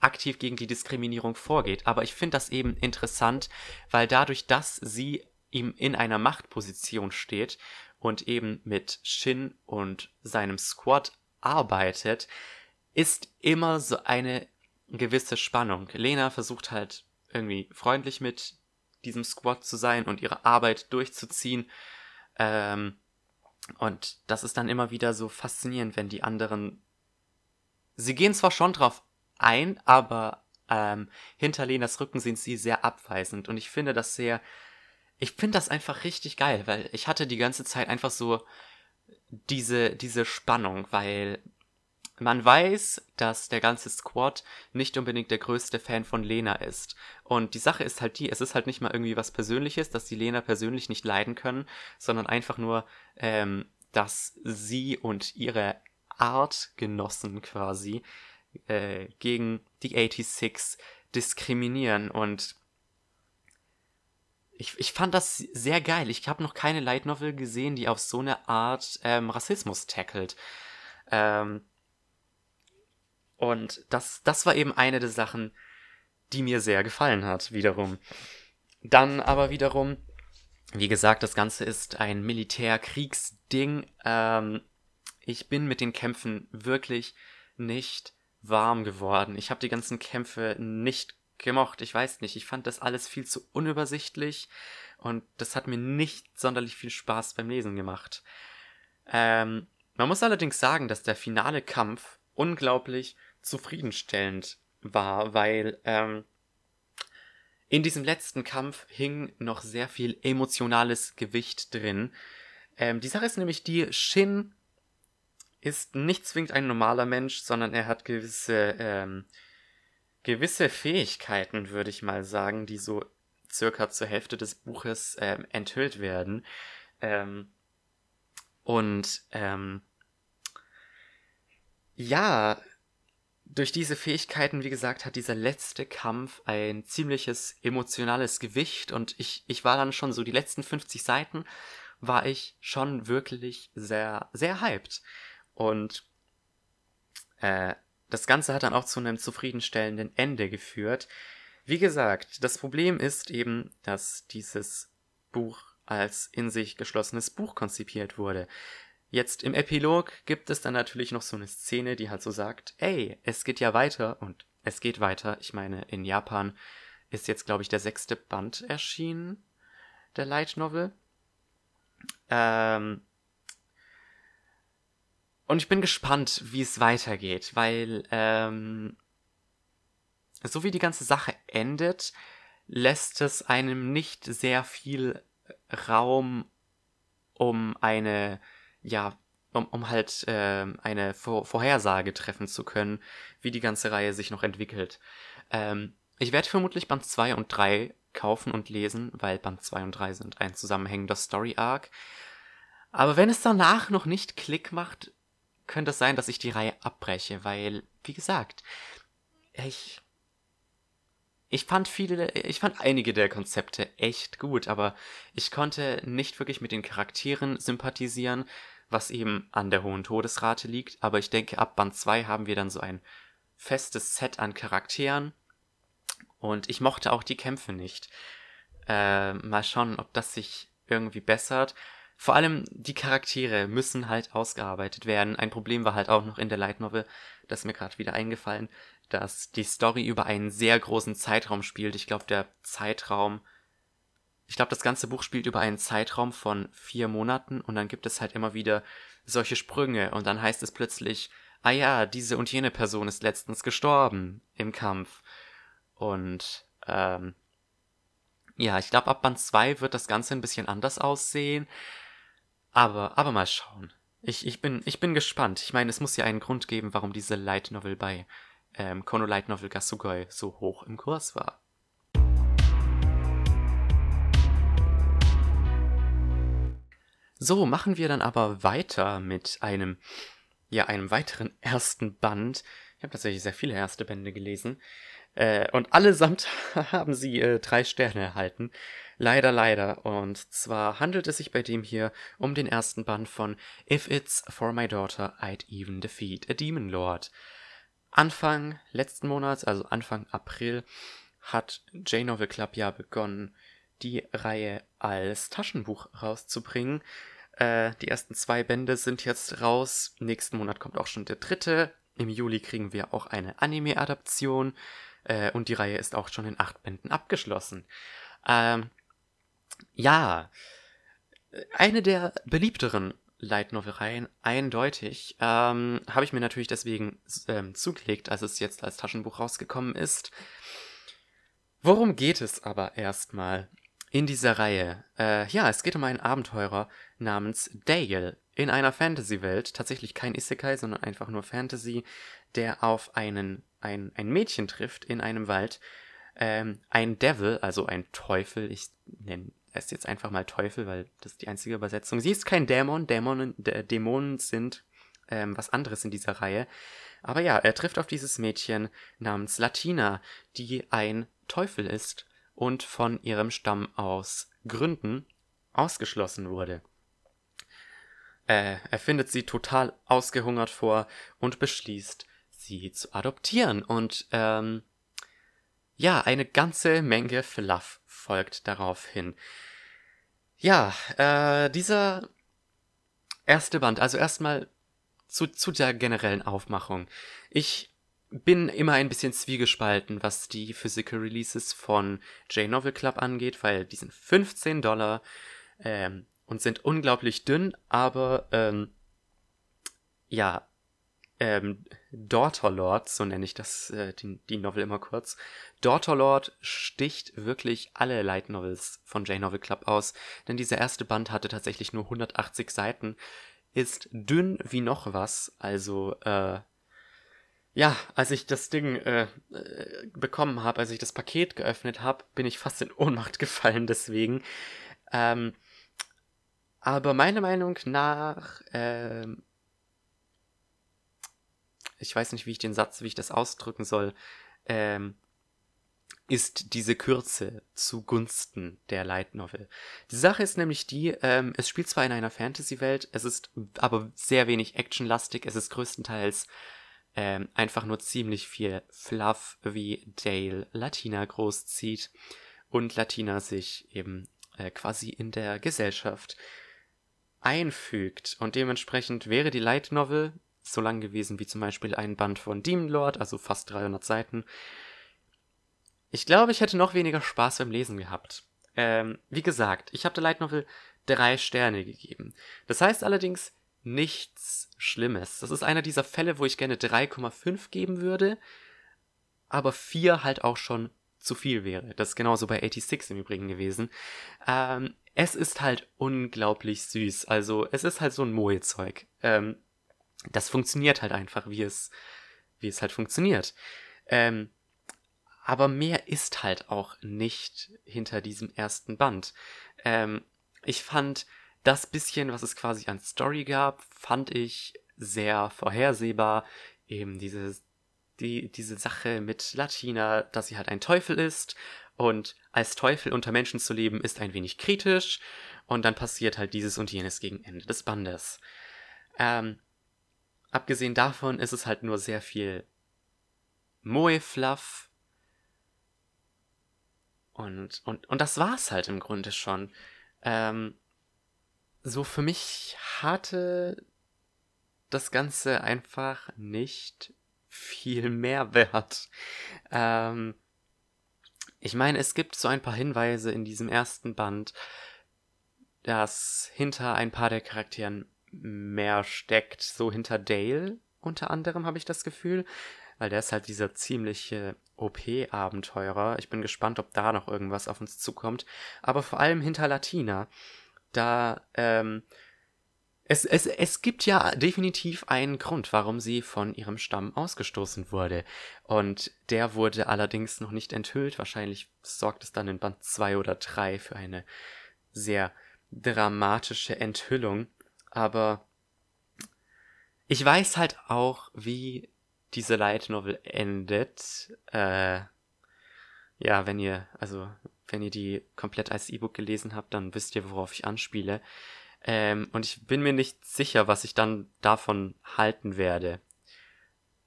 aktiv gegen die Diskriminierung vorgeht. Aber ich finde das eben interessant, weil dadurch, dass sie ihm in einer Machtposition steht und eben mit Shin und seinem Squad arbeitet, ist immer so eine gewisse Spannung. Lena versucht halt irgendwie freundlich mit diesem Squad zu sein und ihre Arbeit durchzuziehen. Ähm, und das ist dann immer wieder so faszinierend, wenn die anderen. Sie gehen zwar schon drauf ein, aber ähm, hinter Lenas Rücken sind sie sehr abweisend. Und ich finde das sehr. Ich finde das einfach richtig geil, weil ich hatte die ganze Zeit einfach so diese, diese Spannung, weil man weiß, dass der ganze Squad nicht unbedingt der größte Fan von Lena ist. Und die Sache ist halt die, es ist halt nicht mal irgendwie was Persönliches, dass die Lena persönlich nicht leiden können, sondern einfach nur, ähm, dass sie und ihre Artgenossen quasi äh, gegen die 86 diskriminieren. Und ich, ich fand das sehr geil. Ich habe noch keine Light Novel gesehen, die auf so eine Art ähm, Rassismus tackelt. Ähm, und das, das war eben eine der Sachen, die mir sehr gefallen hat, wiederum. Dann aber wiederum, wie gesagt, das Ganze ist ein Militärkriegsding. Ähm, ich bin mit den Kämpfen wirklich nicht warm geworden. Ich habe die ganzen Kämpfe nicht gemocht. Ich weiß nicht, ich fand das alles viel zu unübersichtlich und das hat mir nicht sonderlich viel Spaß beim Lesen gemacht. Ähm, man muss allerdings sagen, dass der finale Kampf unglaublich zufriedenstellend war, weil ähm, in diesem letzten Kampf hing noch sehr viel emotionales Gewicht drin. Ähm, die Sache ist nämlich die, Shin ist nicht zwingend ein normaler Mensch, sondern er hat gewisse, ähm, gewisse Fähigkeiten, würde ich mal sagen, die so circa zur Hälfte des Buches ähm, enthüllt werden. Ähm, und ähm, ja, durch diese Fähigkeiten, wie gesagt, hat dieser letzte Kampf ein ziemliches emotionales Gewicht und ich, ich war dann schon so die letzten 50 Seiten war ich schon wirklich sehr, sehr hyped. Und äh, das Ganze hat dann auch zu einem zufriedenstellenden Ende geführt. Wie gesagt, das Problem ist eben, dass dieses Buch als in sich geschlossenes Buch konzipiert wurde. Jetzt im Epilog gibt es dann natürlich noch so eine Szene, die halt so sagt, ey, es geht ja weiter und es geht weiter. Ich meine, in Japan ist jetzt, glaube ich, der sechste Band erschienen, der Light Novel. Ähm, und ich bin gespannt, wie es weitergeht, weil ähm, so wie die ganze Sache endet, lässt es einem nicht sehr viel Raum, um eine ja, um, um halt äh, eine Vor Vorhersage treffen zu können, wie die ganze Reihe sich noch entwickelt. Ähm, ich werde vermutlich Band 2 und 3 kaufen und lesen, weil Band 2 und 3 sind ein zusammenhängender Story Arc. Aber wenn es danach noch nicht Klick macht, könnte es sein, dass ich die Reihe abbreche, weil, wie gesagt, ich ich fand viele, ich fand einige der Konzepte echt gut, aber ich konnte nicht wirklich mit den Charakteren sympathisieren, was eben an der hohen Todesrate liegt. Aber ich denke, ab Band 2 haben wir dann so ein festes Set an Charakteren. Und ich mochte auch die Kämpfe nicht. Äh, mal schauen, ob das sich irgendwie bessert. Vor allem die Charaktere müssen halt ausgearbeitet werden. Ein Problem war halt auch noch in der Light Novel, das ist mir gerade wieder eingefallen, dass die Story über einen sehr großen Zeitraum spielt. Ich glaube, der Zeitraum, ich glaube, das ganze Buch spielt über einen Zeitraum von vier Monaten und dann gibt es halt immer wieder solche Sprünge und dann heißt es plötzlich, ah ja, diese und jene Person ist letztens gestorben im Kampf. Und ähm, ja, ich glaube, ab Band 2 wird das Ganze ein bisschen anders aussehen. Aber, aber mal schauen. Ich, ich, bin, ich bin gespannt. Ich meine, es muss ja einen Grund geben, warum diese Light Novel bei ähm, Kono Light Novel Gasugoi so hoch im Kurs war. So, machen wir dann aber weiter mit einem, ja, einem weiteren ersten Band Ich habe tatsächlich sehr viele erste Bände gelesen. Äh, und allesamt haben sie äh, drei Sterne erhalten. Leider, leider. Und zwar handelt es sich bei dem hier um den ersten Band von If It's For My Daughter, I'd Even Defeat a Demon Lord. Anfang letzten Monats, also Anfang April, hat J-Novel Club ja begonnen, die Reihe als Taschenbuch rauszubringen. Äh, die ersten zwei Bände sind jetzt raus. Nächsten Monat kommt auch schon der dritte. Im Juli kriegen wir auch eine Anime-Adaption. Äh, und die Reihe ist auch schon in acht Bänden abgeschlossen. Ähm, ja, eine der beliebteren Light Novel Reihen, eindeutig. Ähm, Habe ich mir natürlich deswegen ähm, zugelegt, als es jetzt als Taschenbuch rausgekommen ist. Worum geht es aber erstmal in dieser Reihe? Äh, ja, es geht um einen Abenteurer namens Dale in einer Fantasy-Welt. Tatsächlich kein Isekai, sondern einfach nur Fantasy, der auf einen, ein, ein Mädchen trifft in einem Wald. Ähm, ein Devil, also ein Teufel, ich nenne es jetzt einfach mal Teufel, weil das ist die einzige Übersetzung. Sie ist kein Dämon, Dämonen, Dämonen sind ähm, was anderes in dieser Reihe. Aber ja, er trifft auf dieses Mädchen namens Latina, die ein Teufel ist und von ihrem Stamm aus Gründen ausgeschlossen wurde. Äh, er findet sie total ausgehungert vor und beschließt, sie zu adoptieren. Und ähm, ja, eine ganze Menge Fluff folgt daraufhin. Ja, äh, dieser erste Band, also erstmal zu, zu der generellen Aufmachung. Ich bin immer ein bisschen zwiegespalten, was die Physical Releases von J-Novel Club angeht, weil die sind 15 Dollar ähm, und sind unglaublich dünn, aber ähm, ja, ähm, Daughterlord, so nenne ich das, äh, die, die Novel immer kurz. Daughterlord sticht wirklich alle Light Novels von J-Novel Club aus, denn dieser erste Band hatte tatsächlich nur 180 Seiten, ist dünn wie noch was, also äh, ja, als ich das Ding äh, äh, bekommen habe, als ich das Paket geöffnet habe, bin ich fast in Ohnmacht gefallen deswegen. Ähm, aber meiner Meinung nach, ähm, ich weiß nicht, wie ich den Satz, wie ich das ausdrücken soll, ähm, ist diese Kürze zugunsten der Light Novel. Die Sache ist nämlich die, ähm, es spielt zwar in einer Fantasy-Welt, es ist aber sehr wenig actionlastig, es ist größtenteils ähm, einfach nur ziemlich viel Fluff, wie Dale Latina großzieht und Latina sich eben äh, quasi in der Gesellschaft einfügt. Und dementsprechend wäre die Light Novel so lang gewesen wie zum Beispiel ein Band von Demon Lord, also fast 300 Seiten. Ich glaube, ich hätte noch weniger Spaß beim Lesen gehabt. Ähm, wie gesagt, ich habe der Light Novel drei Sterne gegeben. Das heißt allerdings, nichts Schlimmes. Das ist einer dieser Fälle, wo ich gerne 3,5 geben würde, aber 4 halt auch schon zu viel wäre. Das ist genauso bei 86 im Übrigen gewesen. Ähm, es ist halt unglaublich süß. Also es ist halt so ein Moe-Zeug. Ähm, das funktioniert halt einfach, wie es, wie es halt funktioniert. Ähm, aber mehr ist halt auch nicht hinter diesem ersten Band. Ähm, ich fand, das bisschen, was es quasi an Story gab, fand ich sehr vorhersehbar. Eben diese, die, diese Sache mit Latina, dass sie halt ein Teufel ist und als Teufel unter Menschen zu leben ist ein wenig kritisch und dann passiert halt dieses und jenes gegen Ende des Bandes. Ähm, abgesehen davon ist es halt nur sehr viel Moe-Fluff und, und, und das war's halt im Grunde schon. Ähm, so für mich hatte das Ganze einfach nicht viel Mehrwert. Ähm, ich meine, es gibt so ein paar Hinweise in diesem ersten Band, dass hinter ein paar der Charakteren mehr steckt. So hinter Dale unter anderem habe ich das Gefühl, weil der ist halt dieser ziemliche OP-Abenteurer. Ich bin gespannt, ob da noch irgendwas auf uns zukommt. Aber vor allem hinter Latina da, ähm, es, es, es gibt ja definitiv einen Grund, warum sie von ihrem Stamm ausgestoßen wurde. Und der wurde allerdings noch nicht enthüllt. Wahrscheinlich sorgt es dann in Band 2 oder 3 für eine sehr dramatische Enthüllung. Aber ich weiß halt auch, wie diese Light Novel endet. Äh, ja, wenn ihr, also wenn ihr die komplett als E-Book gelesen habt, dann wisst ihr, worauf ich anspiele. Ähm, und ich bin mir nicht sicher, was ich dann davon halten werde,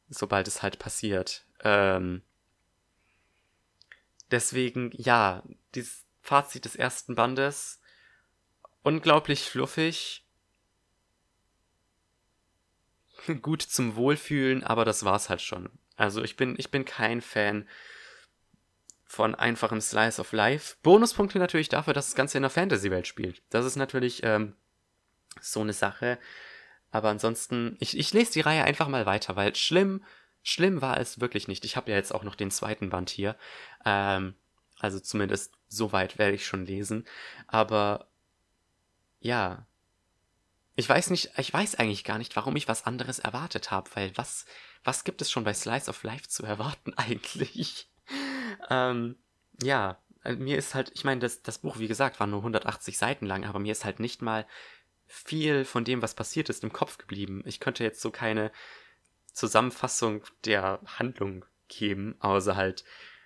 sobald es halt passiert. Ähm, deswegen, ja, dieses Fazit des ersten Bandes, unglaublich fluffig, gut zum Wohlfühlen, aber das war's halt schon. Also ich bin, ich bin kein Fan von einfachem Slice of Life. Bonuspunkte natürlich dafür, dass das Ganze in der Fantasy-Welt spielt. Das ist natürlich ähm, so eine Sache. Aber ansonsten, ich, ich lese die Reihe einfach mal weiter, weil schlimm, schlimm war es wirklich nicht. Ich habe ja jetzt auch noch den zweiten Band hier. Ähm, also zumindest so weit werde ich schon lesen. Aber ja, ich weiß nicht, ich weiß eigentlich gar nicht, warum ich was anderes erwartet habe, weil was, was gibt es schon bei Slice of Life zu erwarten eigentlich? ähm, ja, äh, mir ist halt, ich meine, das, das Buch, wie gesagt, war nur 180 Seiten lang, aber mir ist halt nicht mal viel von dem, was passiert ist, im Kopf geblieben. Ich könnte jetzt so keine Zusammenfassung der Handlung geben, außer halt,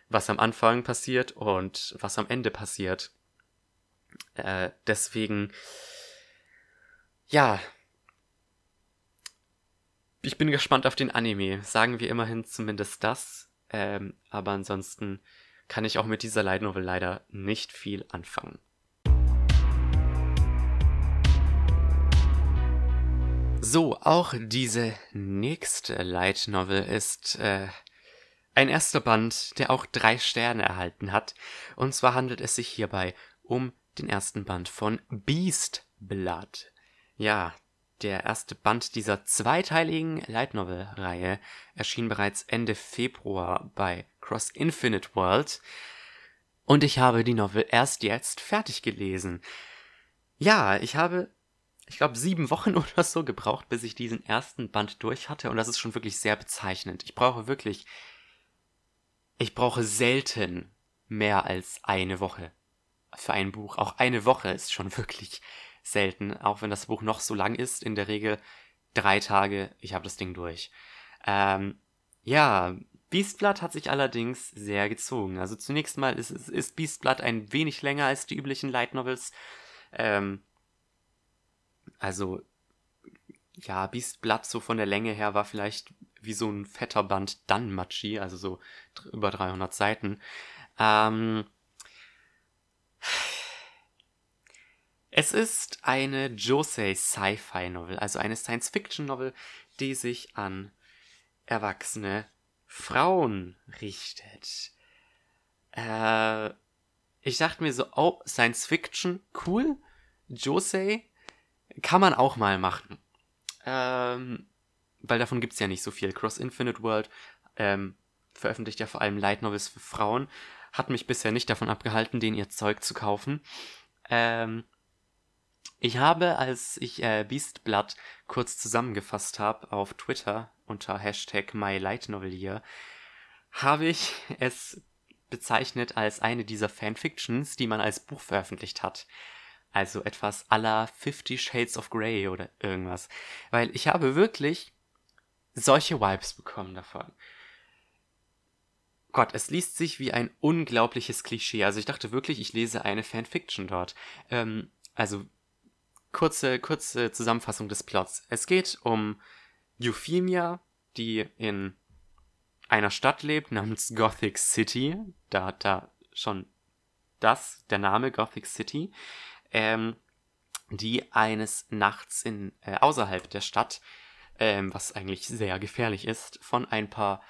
was am Anfang passiert und was am Ende passiert. Äh, deswegen, ja. Ich bin gespannt auf den Anime. Sagen wir immerhin zumindest das. Ähm, aber ansonsten kann ich auch mit dieser Light Novel leider nicht viel anfangen. So, auch diese nächste Light Novel ist äh, ein erster Band, der auch drei Sterne erhalten hat. Und zwar handelt es sich hierbei um den ersten Band von Beast Blood. Ja, der erste Band dieser zweiteiligen Light Novel Reihe erschien bereits Ende Februar bei Cross Infinite World und ich habe die Novel erst jetzt fertig gelesen. Ja, ich habe, ich glaube, sieben Wochen oder so gebraucht, bis ich diesen ersten Band durch hatte und das ist schon wirklich sehr bezeichnend. Ich brauche wirklich, ich brauche selten mehr als eine Woche für ein Buch. Auch eine Woche ist schon wirklich selten, auch wenn das Buch noch so lang ist. In der Regel drei Tage, ich habe das Ding durch. Ähm, ja, Beastblood hat sich allerdings sehr gezogen. Also zunächst mal ist, ist Beastblood ein wenig länger als die üblichen Light Novels. Ähm, also, ja, Beastblood so von der Länge her war vielleicht wie so ein fetter Band Danmachi, also so über 300 Seiten. Ähm, Es ist eine Josei Sci-Fi Novel, also eine Science-Fiction-Novel, die sich an erwachsene Frauen richtet. Äh, ich dachte mir so, oh, Science-Fiction, cool. Josei kann man auch mal machen. Ähm, weil davon gibt es ja nicht so viel. Cross Infinite World ähm, veröffentlicht ja vor allem Light Novels für Frauen. Hat mich bisher nicht davon abgehalten, den ihr Zeug zu kaufen. Ähm, ich habe, als ich äh, Beastblood kurz zusammengefasst habe auf Twitter unter Hashtag MyLightNovelier, habe ich es bezeichnet als eine dieser Fanfictions, die man als Buch veröffentlicht hat. Also etwas aller Fifty Shades of Grey oder irgendwas. Weil ich habe wirklich solche Vibes bekommen davon. Gott, es liest sich wie ein unglaubliches Klischee. Also ich dachte wirklich, ich lese eine Fanfiction dort. Ähm, also kurze, kurze Zusammenfassung des Plots. Es geht um Euphemia, die in einer Stadt lebt namens Gothic City. Da hat da schon das, der Name Gothic City, ähm, die eines Nachts in, äh, außerhalb der Stadt, ähm, was eigentlich sehr gefährlich ist, von ein paar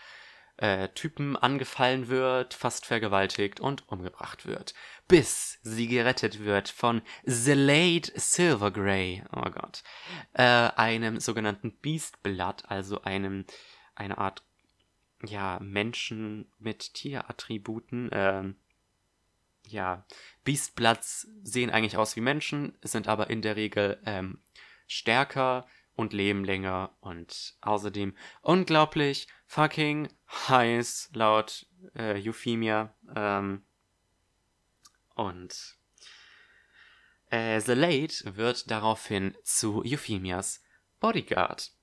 äh, Typen angefallen wird, fast vergewaltigt und umgebracht wird. Bis sie gerettet wird von Zelaid Silvergrey, oh Gott, äh, einem sogenannten Beastblood, also einem, eine Art, ja, Menschen mit Tierattributen, äh, ja, Beastbloods sehen eigentlich aus wie Menschen, sind aber in der Regel ähm, stärker, und leben länger und außerdem unglaublich fucking heiß laut äh, Euphemia. Ähm, und äh, The Late wird daraufhin zu Euphemias Bodyguard.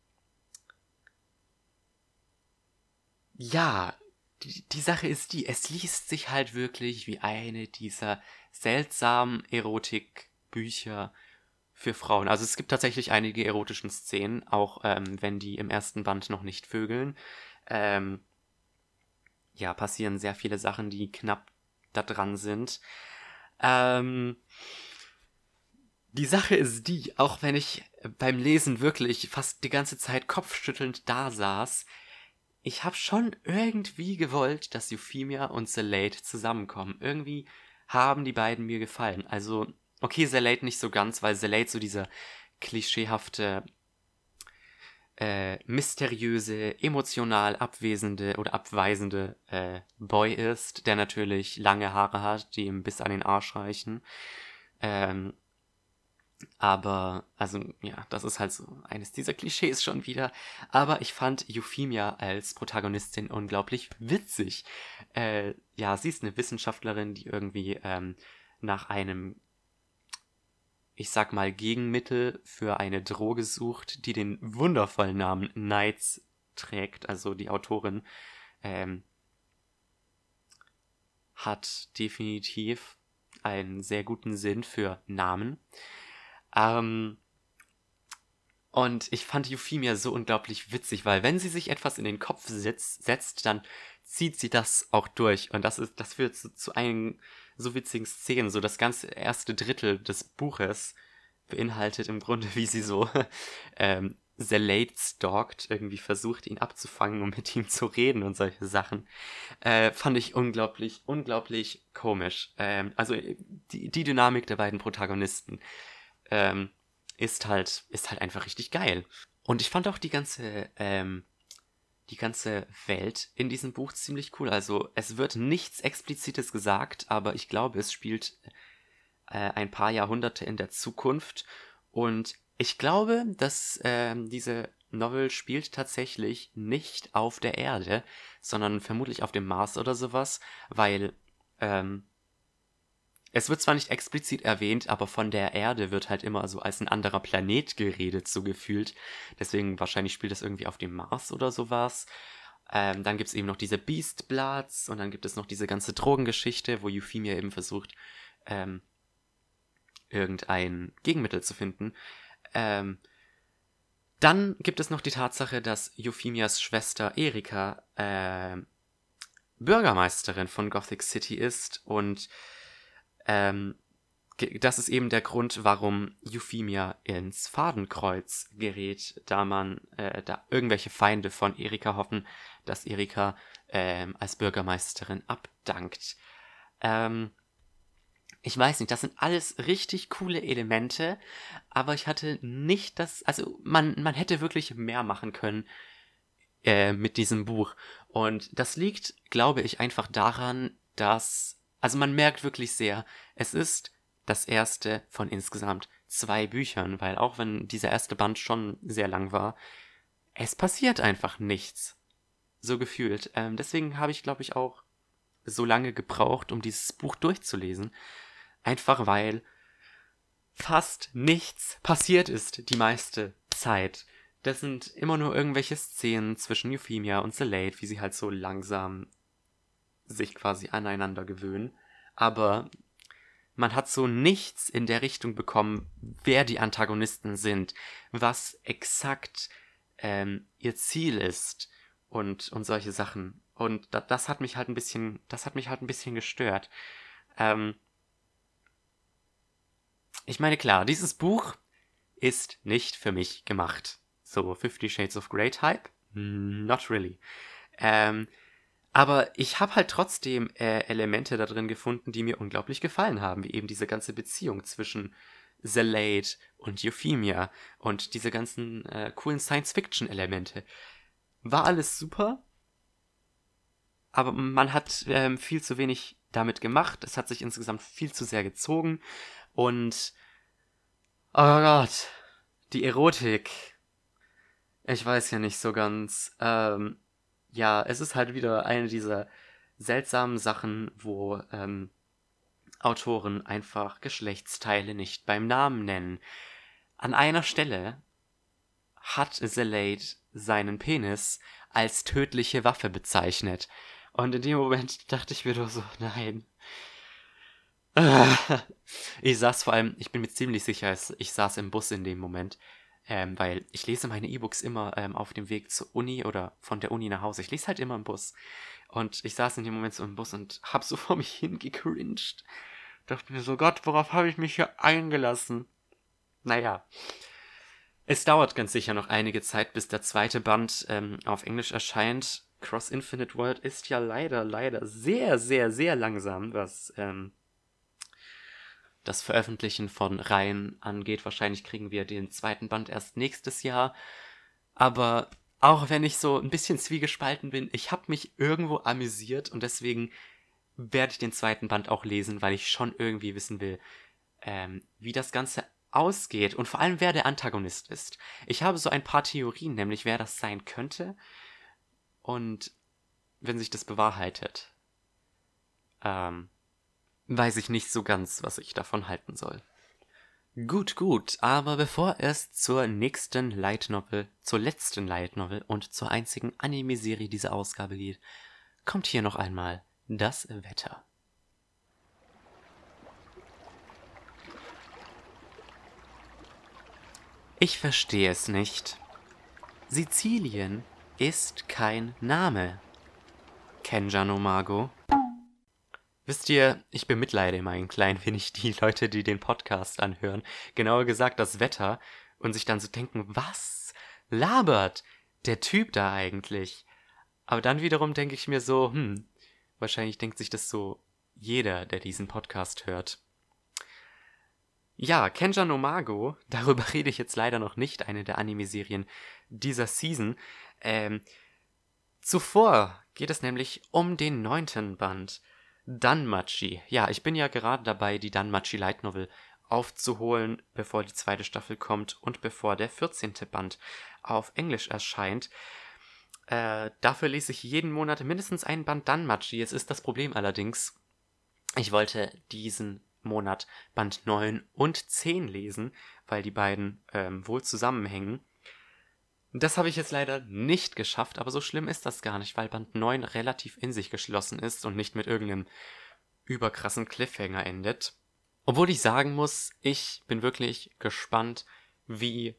ja, die, die Sache ist die, es liest sich halt wirklich wie eine dieser seltsamen Erotikbücher für Frauen. Also es gibt tatsächlich einige erotischen Szenen, auch ähm, wenn die im ersten Band noch nicht vögeln. Ähm, ja, passieren sehr viele Sachen, die knapp da dran sind. Ähm, die Sache ist die, auch wenn ich beim Lesen wirklich fast die ganze Zeit kopfschüttelnd da saß, ich habe schon irgendwie gewollt, dass Euphemia und Salate zusammenkommen. Irgendwie haben die beiden mir gefallen. Also, okay, Salate nicht so ganz, weil Salate so dieser klischeehafte, äh, mysteriöse, emotional abwesende oder abweisende äh, Boy ist, der natürlich lange Haare hat, die ihm bis an den Arsch reichen. Ähm, aber, also, ja, das ist halt so eines dieser Klischees schon wieder. Aber ich fand Euphemia als Protagonistin unglaublich witzig. Äh, ja, sie ist eine Wissenschaftlerin, die irgendwie ähm, nach einem, ich sag mal, Gegenmittel für eine Droge sucht, die den wundervollen Namen Knights trägt. Also die Autorin ähm, hat definitiv einen sehr guten Sinn für Namen. Ähm, und ich fand Euphemia so unglaublich witzig, weil wenn sie sich etwas in den Kopf setzt, setzt dann zieht sie das auch durch. Und das ist, das führt zu, zu einigen so witzigen Szenen. So das ganze erste Drittel des Buches beinhaltet im Grunde, wie sie so ähm, Zelate stalkt, irgendwie versucht, ihn abzufangen, um mit ihm zu reden und solche Sachen. Äh, fand ich unglaublich, unglaublich komisch. Ähm, also die, die Dynamik der beiden Protagonisten ähm, ist halt, ist halt einfach richtig geil. Und ich fand auch die ganze, ähm, die ganze Welt in diesem Buch ziemlich cool. Also es wird nichts Explizites gesagt, aber ich glaube, es spielt äh, ein paar Jahrhunderte in der Zukunft. Und ich glaube, dass äh, diese Novel spielt tatsächlich nicht auf der Erde, sondern vermutlich auf dem Mars oder sowas, weil ähm, es wird zwar nicht explizit erwähnt, aber von der Erde wird halt immer so als ein anderer Planet geredet, so gefühlt. Deswegen wahrscheinlich spielt das irgendwie auf dem Mars oder sowas. Ähm, dann gibt es eben noch diese Beast Bloods und dann gibt es noch diese ganze Drogengeschichte, wo Euphemia eben versucht, ähm, irgendein Gegenmittel zu finden. Ähm, dann gibt es noch die Tatsache, dass Euphemias Schwester Erika äh, Bürgermeisterin von Gothic City ist und ähm, das ist eben der Grund, warum Euphemia ins Fadenkreuz gerät, da man, äh, da irgendwelche Feinde von Erika hoffen, dass Erika ähm, als Bürgermeisterin abdankt. Ähm, ich weiß nicht, das sind alles richtig coole Elemente, aber ich hatte nicht das, also man, man hätte wirklich mehr machen können äh, mit diesem Buch. Und das liegt, glaube ich, einfach daran, dass also man merkt wirklich sehr, es ist das erste von insgesamt zwei Büchern, weil auch wenn dieser erste Band schon sehr lang war, es passiert einfach nichts. So gefühlt. Ähm, deswegen habe ich, glaube ich, auch so lange gebraucht, um dieses Buch durchzulesen. Einfach weil fast nichts passiert ist die meiste Zeit. Das sind immer nur irgendwelche Szenen zwischen Euphemia und Salate, wie sie halt so langsam sich quasi aneinander gewöhnen. Aber man hat so nichts in der Richtung bekommen, wer die Antagonisten sind, was exakt ähm, ihr Ziel ist und, und solche Sachen. Und da, das hat mich halt ein bisschen, das hat mich halt ein bisschen gestört. Ähm, ich meine, klar, dieses Buch ist nicht für mich gemacht. So, Fifty Shades of Grey Type? Not really. Ähm, aber ich habe halt trotzdem äh, Elemente da drin gefunden, die mir unglaublich gefallen haben, wie eben diese ganze Beziehung zwischen Zelate und Euphemia und diese ganzen äh, coolen Science-Fiction-Elemente. War alles super, aber man hat ähm, viel zu wenig damit gemacht. Es hat sich insgesamt viel zu sehr gezogen und oh Gott, die Erotik. Ich weiß ja nicht so ganz. Ähm, ja, es ist halt wieder eine dieser seltsamen Sachen, wo ähm, Autoren einfach Geschlechtsteile nicht beim Namen nennen. An einer Stelle hat Zelate seinen Penis als tödliche Waffe bezeichnet. Und in dem Moment dachte ich mir nur so, nein. Ich saß vor allem, ich bin mir ziemlich sicher, ich saß im Bus in dem Moment, ähm, weil ich lese meine E-Books immer ähm, auf dem Weg zur Uni oder von der Uni nach Hause. Ich lese halt immer im Bus. Und ich saß in dem Moment so im Bus und hab so vor mich hingecringed. Dachte mir so, Gott, worauf habe ich mich hier eingelassen? Naja. Es dauert ganz sicher noch einige Zeit, bis der zweite Band ähm, auf Englisch erscheint. Cross Infinite World ist ja leider, leider sehr, sehr, sehr langsam, was ähm, das Veröffentlichen von Reihen angeht. Wahrscheinlich kriegen wir den zweiten Band erst nächstes Jahr. Aber auch wenn ich so ein bisschen zwiegespalten bin, ich habe mich irgendwo amüsiert und deswegen werde ich den zweiten Band auch lesen, weil ich schon irgendwie wissen will, ähm, wie das Ganze ausgeht und vor allem wer der Antagonist ist. Ich habe so ein paar Theorien, nämlich wer das sein könnte und wenn sich das bewahrheitet, ähm, weiß ich nicht so ganz, was ich davon halten soll. Gut, gut, aber bevor es zur nächsten Light Novel, zur letzten Light Novel und zur einzigen Anime-Serie dieser Ausgabe geht, kommt hier noch einmal das Wetter. Ich verstehe es nicht. Sizilien ist kein Name. Kenja no Mago. Wisst ihr, ich bemitleide immer ein klein wenig die Leute, die den Podcast anhören. Genauer gesagt das Wetter und sich dann so denken, was labert der Typ da eigentlich? Aber dann wiederum denke ich mir so, hm, wahrscheinlich denkt sich das so jeder, der diesen Podcast hört. Ja, Kenja no Mago, darüber rede ich jetzt leider noch nicht, eine der Anime-Serien dieser Season. Ähm, zuvor geht es nämlich um den neunten Band. Danmachi. Ja, ich bin ja gerade dabei, die Danmachi Light Novel aufzuholen, bevor die zweite Staffel kommt und bevor der 14. Band auf Englisch erscheint. Äh, dafür lese ich jeden Monat mindestens einen Band Danmachi. Jetzt ist das Problem allerdings, ich wollte diesen Monat Band 9 und 10 lesen, weil die beiden ähm, wohl zusammenhängen. Das habe ich jetzt leider nicht geschafft, aber so schlimm ist das gar nicht, weil Band 9 relativ in sich geschlossen ist und nicht mit irgendeinem überkrassen Cliffhanger endet. Obwohl ich sagen muss, ich bin wirklich gespannt, wie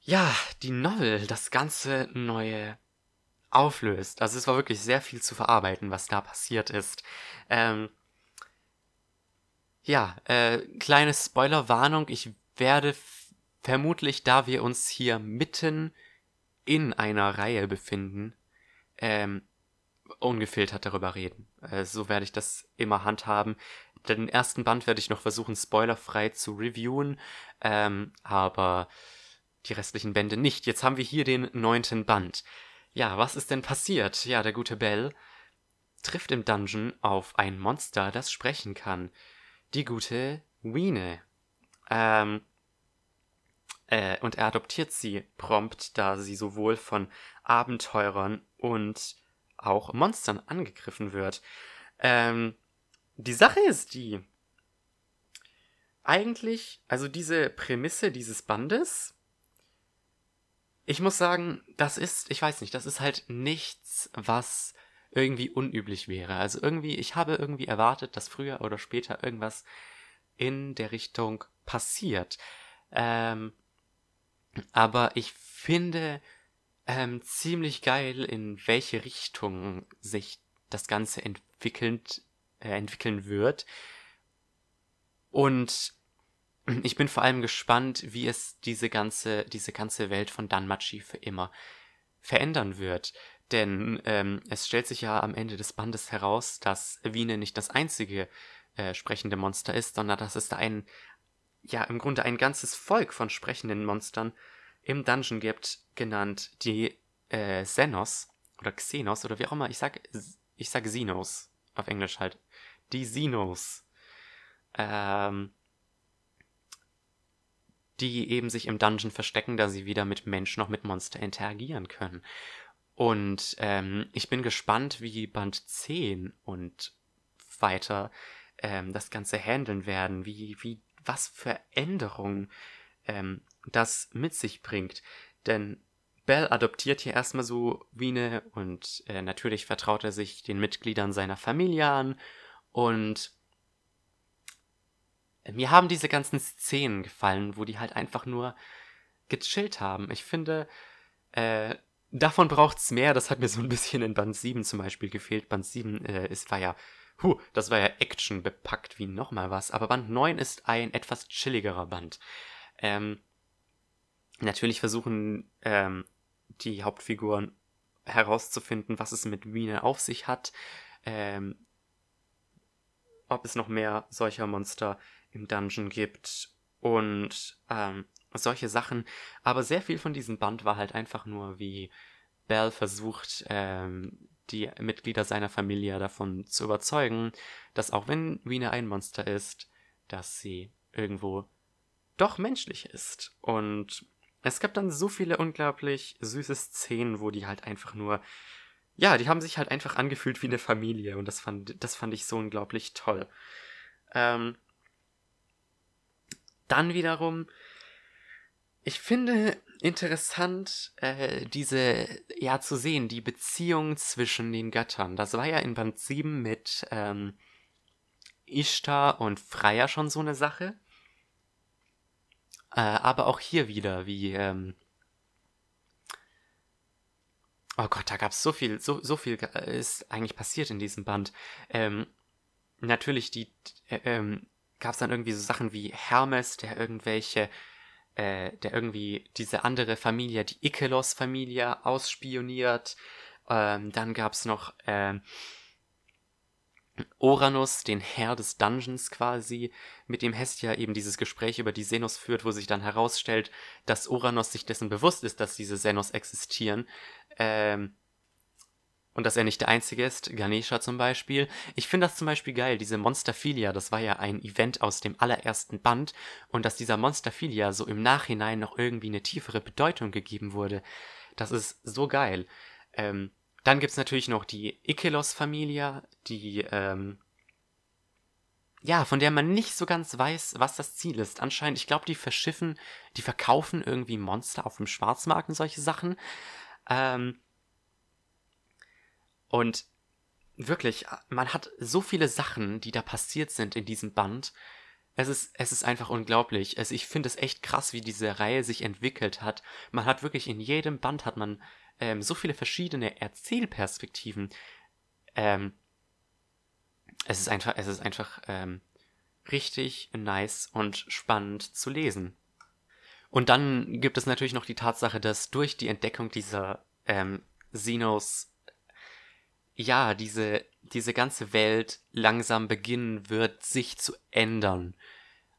ja, die Novel das ganze neue auflöst. Also es war wirklich sehr viel zu verarbeiten, was da passiert ist. Ähm, ja, äh, kleine Spoilerwarnung. Ich werde vermutlich, da wir uns hier mitten in einer Reihe befinden, ähm, ungefiltert darüber reden. Äh, so werde ich das immer handhaben. Den ersten Band werde ich noch versuchen, spoilerfrei zu reviewen, ähm, aber die restlichen Bände nicht. Jetzt haben wir hier den neunten Band. Ja, was ist denn passiert? Ja, der gute Bell trifft im Dungeon auf ein Monster, das sprechen kann die gute Wiene. Ähm, äh, und er adoptiert sie prompt, da sie sowohl von Abenteurern und auch Monstern angegriffen wird. Ähm, die Sache ist die, eigentlich, also diese Prämisse dieses Bandes, ich muss sagen, das ist, ich weiß nicht, das ist halt nichts, was irgendwie unüblich wäre. Also irgendwie, ich habe irgendwie erwartet, dass früher oder später irgendwas in der Richtung passiert. Ähm, aber ich finde ähm, ziemlich geil, in welche Richtung sich das Ganze entwickelt, äh, entwickeln wird. Und ich bin vor allem gespannt, wie es diese ganze, diese ganze Welt von Danmachi für immer verändern wird. Denn ähm, es stellt sich ja am Ende des Bandes heraus, dass Wiene nicht das einzige äh, sprechende Monster ist, sondern dass es da ein, ja, im Grunde ein ganzes Volk von sprechenden Monstern im Dungeon gibt, genannt die äh, Xenos oder Xenos oder wie auch immer. Ich sag, ich sag Xenos auf Englisch halt. Die Xenos. Ähm, die eben sich im Dungeon verstecken, da sie weder mit Menschen noch mit Monster interagieren können. Und ähm, ich bin gespannt, wie Band 10 und weiter ähm, das Ganze handeln werden, wie, wie, was für Änderungen ähm, das mit sich bringt. Denn Bell adoptiert hier erstmal so Wiene und äh, natürlich vertraut er sich den Mitgliedern seiner Familie an und mir haben diese ganzen Szenen gefallen, wo die halt einfach nur gechillt haben. Ich finde, äh, davon braucht's mehr. Das hat mir so ein bisschen in Band 7 zum Beispiel gefehlt. Band 7 äh, ist, war ja, huh, das war ja Action bepackt wie nochmal was. Aber Band 9 ist ein etwas chilligerer Band. Ähm, natürlich versuchen ähm, die Hauptfiguren herauszufinden, was es mit Mine auf sich hat. Ähm, ob es noch mehr solcher Monster im Dungeon gibt und ähm, solche Sachen. Aber sehr viel von diesem Band war halt einfach nur, wie Bell versucht, ähm, die Mitglieder seiner Familie davon zu überzeugen, dass auch wenn Wiener ein Monster ist, dass sie irgendwo doch menschlich ist. Und es gab dann so viele unglaublich süße Szenen, wo die halt einfach nur, ja, die haben sich halt einfach angefühlt wie eine Familie und das fand, das fand ich so unglaublich toll. Ähm, dann wiederum, ich finde interessant, äh, diese, ja, zu sehen, die Beziehung zwischen den Göttern. Das war ja in Band 7 mit ähm, Ishtar und Freya schon so eine Sache. Äh, aber auch hier wieder, wie, ähm, Oh Gott, da gab es so viel, so, so viel ist eigentlich passiert in diesem Band. Ähm, natürlich, die, äh, ähm, gab es dann irgendwie so Sachen wie Hermes, der irgendwelche, äh, der irgendwie diese andere Familie, die Ikelos-Familie, ausspioniert. Ähm, dann gab es noch ähm, Oranus, den Herr des Dungeons quasi, mit dem Hestia eben dieses Gespräch über die Senos führt, wo sich dann herausstellt, dass Oranus sich dessen bewusst ist, dass diese Senos existieren. Ähm, und dass er nicht der Einzige ist, Ganesha zum Beispiel. Ich finde das zum Beispiel geil, diese Monsterphilia, das war ja ein Event aus dem allerersten Band und dass dieser Monsterphilia so im Nachhinein noch irgendwie eine tiefere Bedeutung gegeben wurde, das ist so geil. Ähm, dann gibt's natürlich noch die Ikelos-Familie, die, ähm, ja, von der man nicht so ganz weiß, was das Ziel ist. Anscheinend, ich glaube, die verschiffen, die verkaufen irgendwie Monster auf dem Schwarzmarkt und solche Sachen. Ähm, und wirklich, man hat so viele Sachen, die da passiert sind in diesem Band. Es ist, es ist einfach unglaublich. Also ich finde es echt krass, wie diese Reihe sich entwickelt hat. Man hat wirklich in jedem Band hat man ähm, so viele verschiedene Erzählperspektiven. Ähm, es ist einfach, es ist einfach ähm, richtig nice und spannend zu lesen. Und dann gibt es natürlich noch die Tatsache, dass durch die Entdeckung dieser ähm, Xenos ja, diese, diese ganze Welt langsam beginnen wird, sich zu ändern.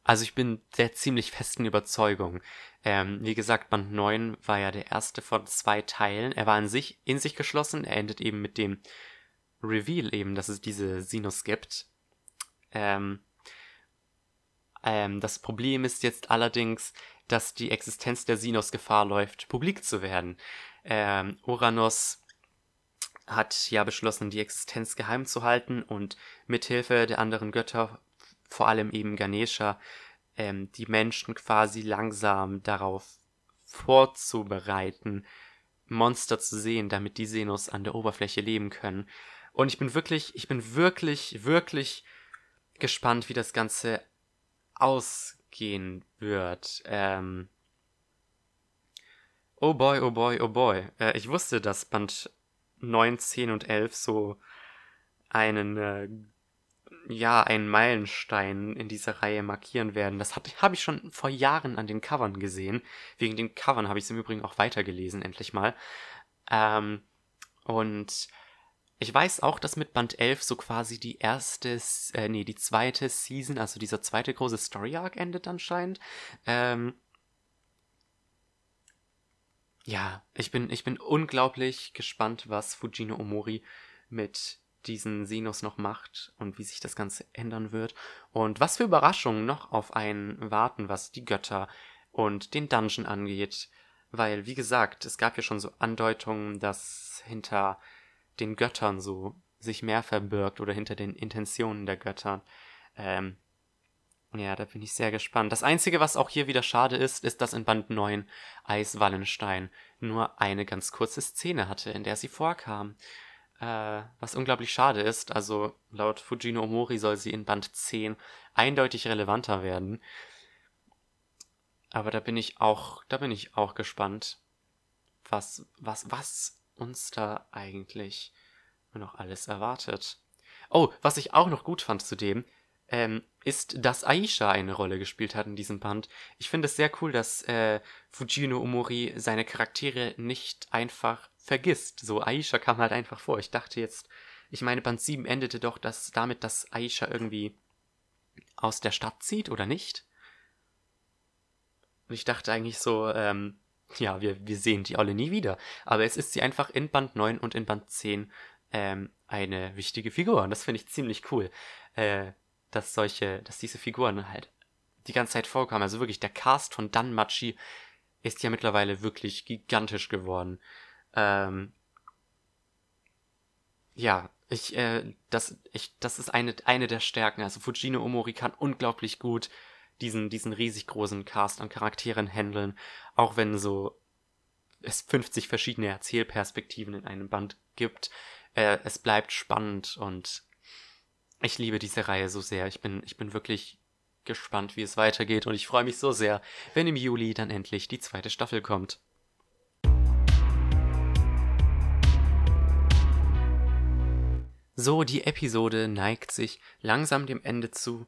Also ich bin der ziemlich festen Überzeugung. Ähm, wie gesagt, Band 9 war ja der erste von zwei Teilen. Er war in sich, in sich geschlossen. Er endet eben mit dem Reveal eben, dass es diese Sinus gibt. Ähm, ähm, das Problem ist jetzt allerdings, dass die Existenz der Sinus Gefahr läuft, publik zu werden. Ähm, Uranus hat ja beschlossen, die Existenz geheim zu halten und mithilfe der anderen Götter, vor allem eben Ganesha, ähm, die Menschen quasi langsam darauf vorzubereiten, Monster zu sehen, damit die Senos an der Oberfläche leben können. Und ich bin wirklich, ich bin wirklich, wirklich gespannt, wie das Ganze ausgehen wird. Ähm oh boy, oh boy, oh boy. Äh, ich wusste, dass Band 9, 10 und 11 so einen, äh, ja, einen Meilenstein in dieser Reihe markieren werden. Das habe ich schon vor Jahren an den Covern gesehen. Wegen den Covern habe ich es im Übrigen auch weitergelesen, endlich mal. Ähm, und ich weiß auch, dass mit Band 11 so quasi die erste, äh, nee, die zweite Season, also dieser zweite große Story Arc endet anscheinend. Ähm, ja, ich bin, ich bin unglaublich gespannt, was Fujino Omori mit diesen Sinus noch macht und wie sich das Ganze ändern wird und was für Überraschungen noch auf einen warten, was die Götter und den Dungeon angeht. Weil, wie gesagt, es gab ja schon so Andeutungen, dass hinter den Göttern so sich mehr verbirgt oder hinter den Intentionen der Götter. Ähm, Ja, da bin ich sehr gespannt. Das Einzige, was auch hier wieder schade ist, ist, dass in Band 9 Eis Wallenstein nur eine ganz kurze Szene hatte, in der sie vorkam. Äh, was unglaublich schade ist. Also laut Fujino Omori soll sie in Band 10 eindeutig relevanter werden. Aber da bin ich auch, da bin ich auch gespannt, was, was, was uns da eigentlich noch alles erwartet. Oh, was ich auch noch gut fand zudem, ähm, ist, dass Aisha eine Rolle gespielt hat in diesem Band. Ich finde es sehr cool, dass äh, Fujino Omori seine Charaktere nicht einfach vergisst. So, Aisha kam halt einfach vor. Ich dachte jetzt, ich meine, Band 7 endete doch dass, damit, dass Aisha irgendwie aus der Stadt zieht, oder nicht? Und ich dachte eigentlich so, ähm, ja, wir, wir sehen die alle nie wieder. Aber es ist sie einfach in Band 9 und in Band 10 ähm, eine wichtige Figur. Und das finde ich ziemlich cool. Äh, dass solche, dass diese Figuren halt die ganze Zeit vorkommen. Also wirklich, der Cast von Dan Machi ist ja mittlerweile wirklich gigantisch geworden. Ähm, ja, ich, äh, das, ich, das ist eine, eine der Stärken. Also Fujino Omori kann unglaublich gut diesen, diesen riesig großen Cast an Charakteren handeln, auch wenn so es 50 verschiedene Erzählperspektiven in einem Band gibt. Äh, es bleibt spannend und ich liebe diese Reihe so sehr. Ich bin, ich bin wirklich gespannt, wie es weitergeht und ich freue mich so sehr, wenn im Juli dann endlich die zweite Staffel kommt. So, die Episode neigt sich langsam dem Ende zu.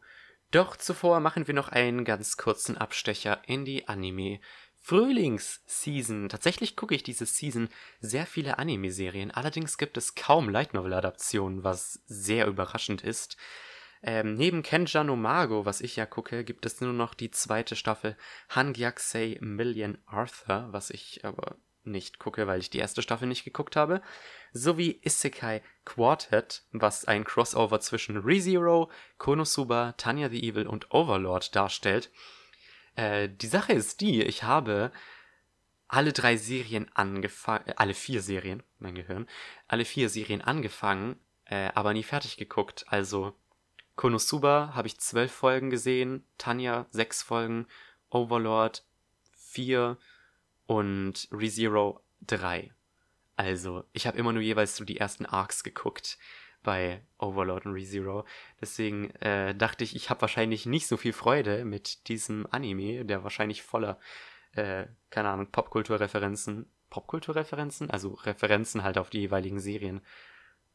Doch zuvor machen wir noch einen ganz kurzen Abstecher in die Anime Frühlingsseason. Tatsächlich gucke ich diese Season sehr viele Anime-Serien. Allerdings gibt es kaum Light Novel-Adaptionen, was sehr überraschend ist. Ähm, neben Kenja no Mago, was ich ja gucke, gibt es nur noch die zweite Staffel Hangyakusei Million Arthur, was ich aber nicht gucke, weil ich die erste Staffel nicht geguckt habe, sowie Isekai Quartet, was ein Crossover zwischen ReZero, Konosuba, Tanya the Evil und Overlord darstellt. Äh, die Sache ist die, ich habe alle drei Serien angefangen, äh, alle vier Serien, mein Gehirn, alle vier Serien angefangen, äh, aber nie fertig geguckt. Also Konosuba habe ich zwölf Folgen gesehen, Tanya sechs Folgen, Overlord vier und ReZero drei. Also, ich habe immer nur jeweils so die ersten Arcs geguckt bei Overlord und ReZero. Deswegen äh, dachte ich, ich habe wahrscheinlich nicht so viel Freude mit diesem Anime, der wahrscheinlich voller, äh, keine Ahnung, Popkulturreferenzen, Popkulturreferenzen, also Referenzen halt auf die jeweiligen Serien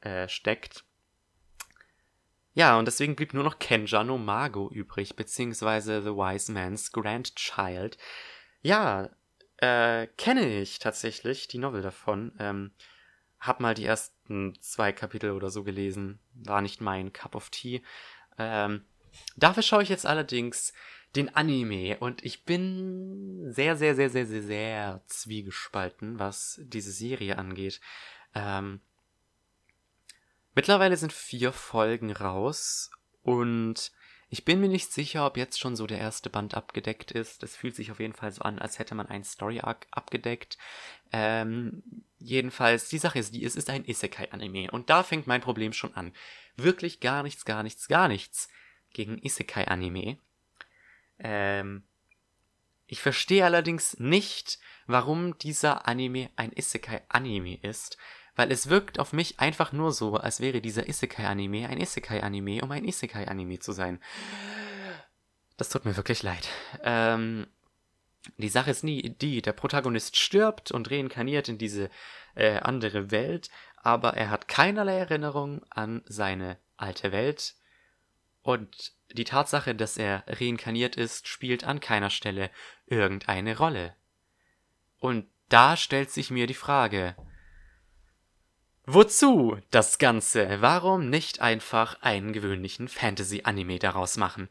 äh, steckt. Ja, und deswegen blieb nur noch Kenja no Mago übrig, beziehungsweise The Wise Man's Grandchild. Ja, äh, kenne ich tatsächlich die Novel davon. Ähm, hab mal die ersten zwei Kapitel oder so gelesen. War nicht mein Cup of Tea. Ähm, dafür schaue ich jetzt allerdings den Anime und ich bin sehr, sehr, sehr, sehr, sehr, sehr zwiegespalten, was diese Serie angeht. Ähm, mittlerweile sind vier Folgen raus und ich bin mir nicht sicher, ob jetzt schon so der erste Band abgedeckt ist. Es fühlt sich auf jeden Fall so an, als hätte man einen Story Arc abgedeckt. Ähm, jedenfalls, die Sache ist die, es ist ein Isekai-Anime. Und da fängt mein Problem schon an. Wirklich gar nichts, gar nichts, gar nichts gegen Isekai-Anime. Ähm, ich verstehe allerdings nicht, warum dieser Anime ein Isekai-Anime ist weil es wirkt auf mich einfach nur so, als wäre dieser Isekai-Anime ein Isekai-Anime, um ein Isekai-Anime zu sein. Das tut mir wirklich leid. Ähm, die Sache ist nie die, der Protagonist stirbt und reinkarniert in diese äh, andere Welt, aber er hat keinerlei Erinnerung an seine alte Welt. Und die Tatsache, dass er reinkarniert ist, spielt an keiner Stelle irgendeine Rolle. Und da stellt sich mir die Frage, Wozu das Ganze? Warum nicht einfach einen gewöhnlichen Fantasy-Anime daraus machen?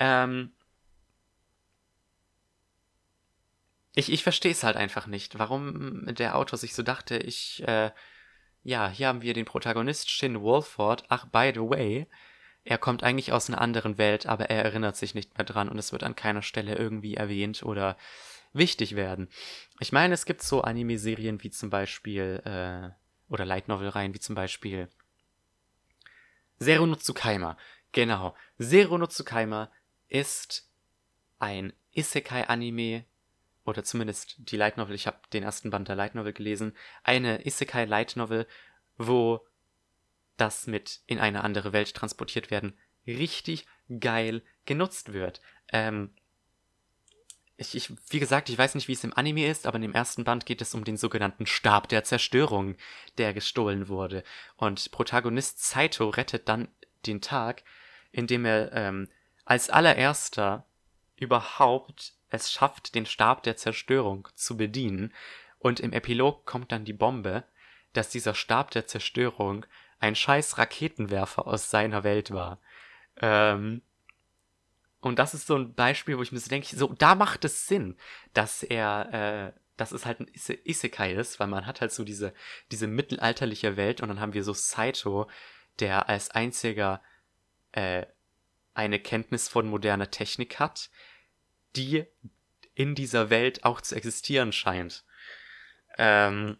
Ähm ich ich verstehe es halt einfach nicht, warum der Autor sich so dachte, ich, äh, ja, hier haben wir den Protagonist Shin Wolford. Ach, by the way, er kommt eigentlich aus einer anderen Welt, aber er erinnert sich nicht mehr dran und es wird an keiner Stelle irgendwie erwähnt oder wichtig werden. Ich meine, es gibt so Anime-Serien wie zum Beispiel, äh, oder Light Novel Reihen, wie zum Beispiel Zero no Tsukaima. Genau. Zero no Tsukaima ist ein Isekai-Anime, oder zumindest die Light Novel, ich habe den ersten Band der Light Novel gelesen, eine Isekai Light Novel, wo das mit in eine andere Welt transportiert werden richtig geil genutzt wird. Ähm, ich, ich, wie gesagt, ich weiß nicht, wie es im Anime ist, aber in dem ersten Band geht es um den sogenannten Stab der Zerstörung, der gestohlen wurde. Und Protagonist Saito rettet dann den Tag, indem er ähm, als allererster überhaupt es schafft, den Stab der Zerstörung zu bedienen. Und im Epilog kommt dann die Bombe, dass dieser Stab der Zerstörung ein scheiß Raketenwerfer aus seiner Welt war. Ähm, und das ist so ein Beispiel, wo ich mir so denke, so, da macht es Sinn, dass er, äh, dass es halt ein Isekai ist, weil man hat halt so diese, diese mittelalterliche Welt und dann haben wir so Saito, der als einziger äh, eine Kenntnis von moderner Technik hat, die in dieser Welt auch zu existieren scheint. Ähm,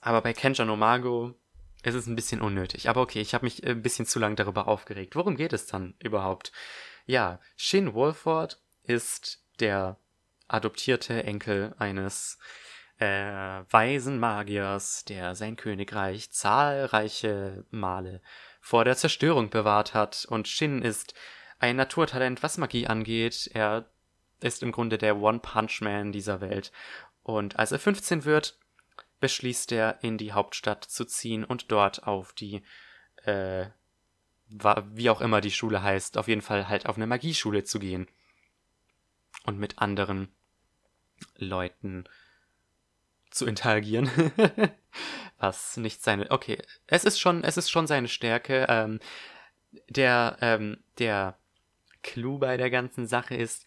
aber bei Kenja no Mago ist es ein bisschen unnötig. Aber okay, ich habe mich ein bisschen zu lang darüber aufgeregt. Worum geht es dann überhaupt? Ja, Shin Wolford ist der adoptierte Enkel eines äh, weisen Magiers, der sein Königreich zahlreiche Male vor der Zerstörung bewahrt hat. Und Shin ist ein Naturtalent, was Magie angeht. Er ist im Grunde der One-Punch-Man dieser Welt. Und als er 15 wird, beschließt er, in die Hauptstadt zu ziehen und dort auf die äh, wie auch immer die Schule heißt, auf jeden Fall halt auf eine Magieschule zu gehen. Und mit anderen Leuten zu interagieren. Was nicht seine. Okay, es ist schon, es ist schon seine Stärke. Ähm, der, ähm, der Clou bei der ganzen Sache ist,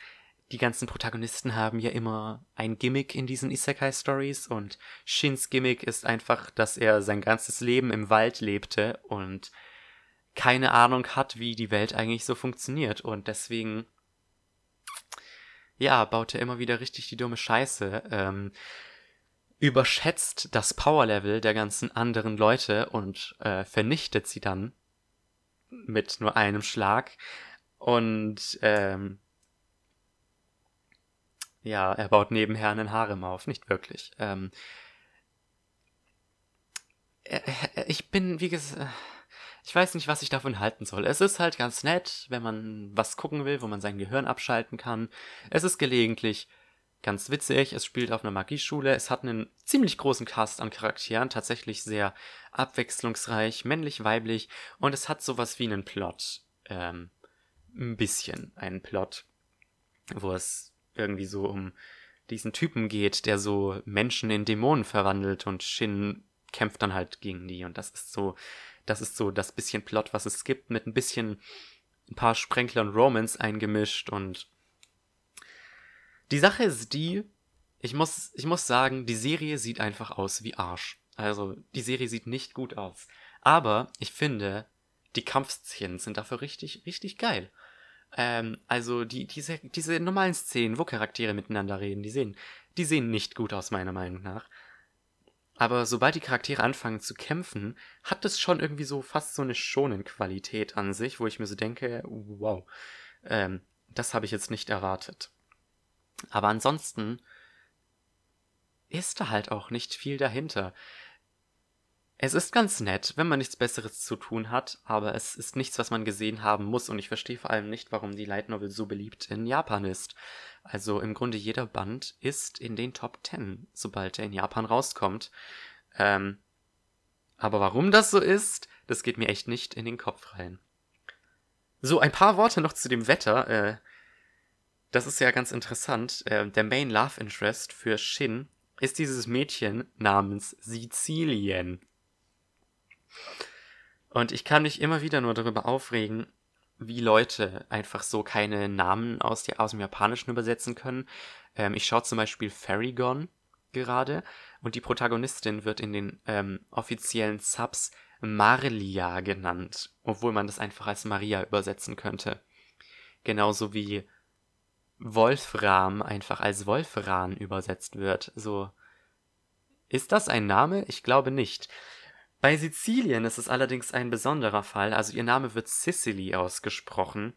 die ganzen Protagonisten haben ja immer ein Gimmick in diesen Isekai-Stories und Shins Gimmick ist einfach, dass er sein ganzes Leben im Wald lebte und keine Ahnung hat, wie die Welt eigentlich so funktioniert. Und deswegen, ja, baut er immer wieder richtig die dumme Scheiße. Ähm, überschätzt das Powerlevel der ganzen anderen Leute und äh, vernichtet sie dann mit nur einem Schlag. Und ähm, ja, er baut nebenher einen Harem auf, nicht wirklich. Ähm, äh, äh, ich bin, wie gesagt, ich weiß nicht, was ich davon halten soll. Es ist halt ganz nett, wenn man was gucken will, wo man sein Gehirn abschalten kann. Es ist gelegentlich ganz witzig. Es spielt auf einer Magieschule. Es hat einen ziemlich großen Cast an Charakteren, tatsächlich sehr abwechslungsreich, männlich, weiblich. Und es hat sowas wie einen Plot. Ähm, ein bisschen einen Plot, wo es irgendwie so um diesen Typen geht, der so Menschen in Dämonen verwandelt und Shin kämpft dann halt gegen die. Und das ist so das ist so das bisschen Plot, was es gibt, mit ein bisschen ein paar Sprenklern Romans eingemischt und die Sache ist die, ich muss, ich muss sagen, die Serie sieht einfach aus wie Arsch. Also, die Serie sieht nicht gut aus. Aber ich finde, die Kampfszenen sind dafür richtig, richtig geil. Ähm, also, die, diese, diese normalen Szenen, wo Charaktere miteinander reden, die sehen, die sehen nicht gut aus, meiner Meinung nach. Aber sobald die Charaktere anfangen zu kämpfen, hat es schon irgendwie so fast so eine schonen Qualität an sich, wo ich mir so denke, wow, ähm, das habe ich jetzt nicht erwartet. Aber ansonsten ist da halt auch nicht viel dahinter. Es ist ganz nett, wenn man nichts Besseres zu tun hat, aber es ist nichts, was man gesehen haben muss und ich verstehe vor allem nicht, warum die Light Novel so beliebt in Japan ist. Also im Grunde jeder Band ist in den Top 10, sobald er in Japan rauskommt. Ähm, aber warum das so ist, das geht mir echt nicht in den Kopf rein. So, ein paar Worte noch zu dem Wetter. Äh, das ist ja ganz interessant. Äh, der Main Love Interest für Shin ist dieses Mädchen namens Sizilien. Und ich kann mich immer wieder nur darüber aufregen, wie Leute einfach so keine Namen aus, der, aus dem Japanischen übersetzen können. Ähm, ich schaue zum Beispiel Fairygon gerade und die Protagonistin wird in den ähm, offiziellen Subs Marlia genannt, obwohl man das einfach als Maria übersetzen könnte. Genauso wie Wolfram einfach als Wolfran übersetzt wird. So. Ist das ein Name? Ich glaube nicht. Bei Sizilien ist es allerdings ein besonderer Fall, also ihr Name wird Sicily ausgesprochen,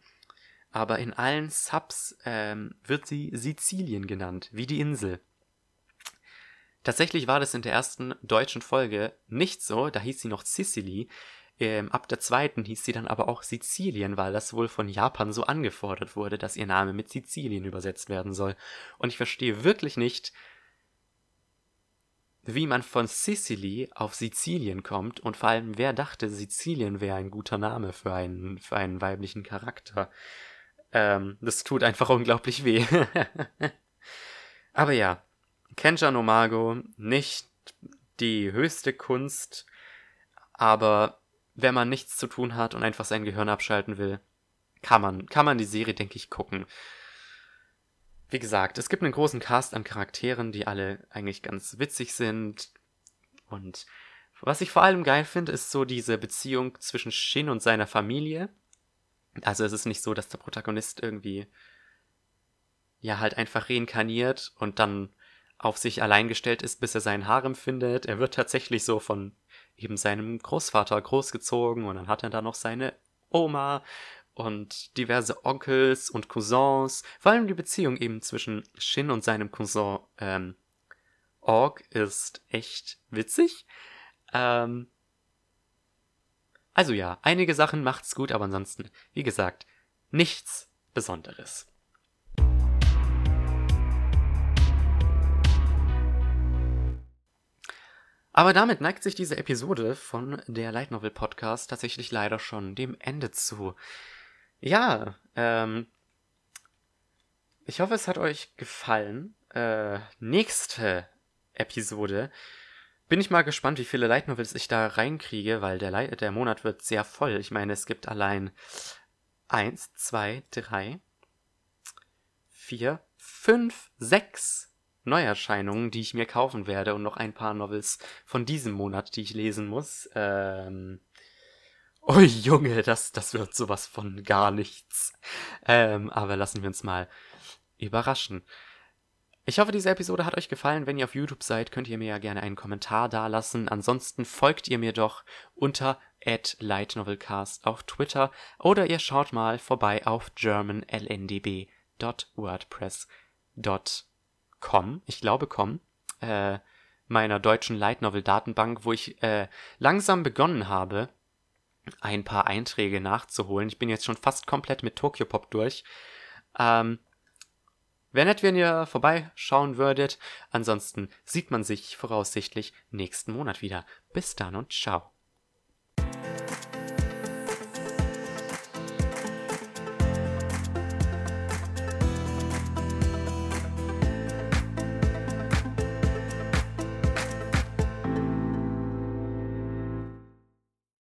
aber in allen Subs ähm, wird sie Sizilien genannt, wie die Insel. Tatsächlich war das in der ersten deutschen Folge nicht so, da hieß sie noch Sicily. Ähm, ab der zweiten hieß sie dann aber auch Sizilien, weil das wohl von Japan so angefordert wurde, dass ihr Name mit Sizilien übersetzt werden soll. Und ich verstehe wirklich nicht, wie man von Sicily auf Sizilien kommt und vor allem, wer dachte, Sizilien wäre ein guter Name für einen, für einen weiblichen Charakter. Ähm, das tut einfach unglaublich weh. Aber ja, Kenja no Mago, nicht die höchste Kunst, aber wenn man nichts zu tun hat und einfach sein Gehirn abschalten will, kann man, kann man die Serie, denke ich, gucken. Wie gesagt, es gibt einen großen Cast an Charakteren, die alle eigentlich ganz witzig sind. Und was ich vor allem geil finde, ist so diese Beziehung zwischen Shin und seiner Familie. Also es ist nicht so, dass der Protagonist irgendwie ja halt einfach reinkarniert und dann auf sich allein gestellt ist, bis er seinen Harem findet. Er wird tatsächlich so von eben seinem Großvater großgezogen und dann hat er da noch seine Oma und diverse Onkels und Cousins. Vor allem die Beziehung eben zwischen Shin und seinem Cousin ähm, Org ist echt witzig. Ähm, also ja, einige Sachen macht's gut, aber ansonsten, wie gesagt, nichts Besonderes. Aber damit neigt sich diese Episode von der Light Novel Podcast tatsächlich leider schon dem Ende zu. Ja, ähm, ich hoffe, es hat euch gefallen. Äh, nächste Episode bin ich mal gespannt, wie viele Light Novels ich da reinkriege, weil der, Le der Monat wird sehr voll. Ich meine, es gibt allein eins, zwei, drei, vier, fünf, sechs Neuerscheinungen, die ich mir kaufen werde und noch ein paar Novels von diesem Monat, die ich lesen muss. Ähm, Oh Junge, das, das wird sowas von gar nichts. Ähm, aber lassen wir uns mal überraschen. Ich hoffe, diese Episode hat euch gefallen. Wenn ihr auf YouTube seid, könnt ihr mir ja gerne einen Kommentar dalassen. Ansonsten folgt ihr mir doch unter @lightnovelcast auf Twitter oder ihr schaut mal vorbei auf germanlndb.wordpress.com. Ich glaube, com. Äh, meiner deutschen Light Novel Datenbank, wo ich äh, langsam begonnen habe, ein paar Einträge nachzuholen. Ich bin jetzt schon fast komplett mit Tokyo Pop durch. Ähm, Wäre nett, wenn ihr vorbeischauen würdet. Ansonsten sieht man sich voraussichtlich nächsten Monat wieder. Bis dann und ciao.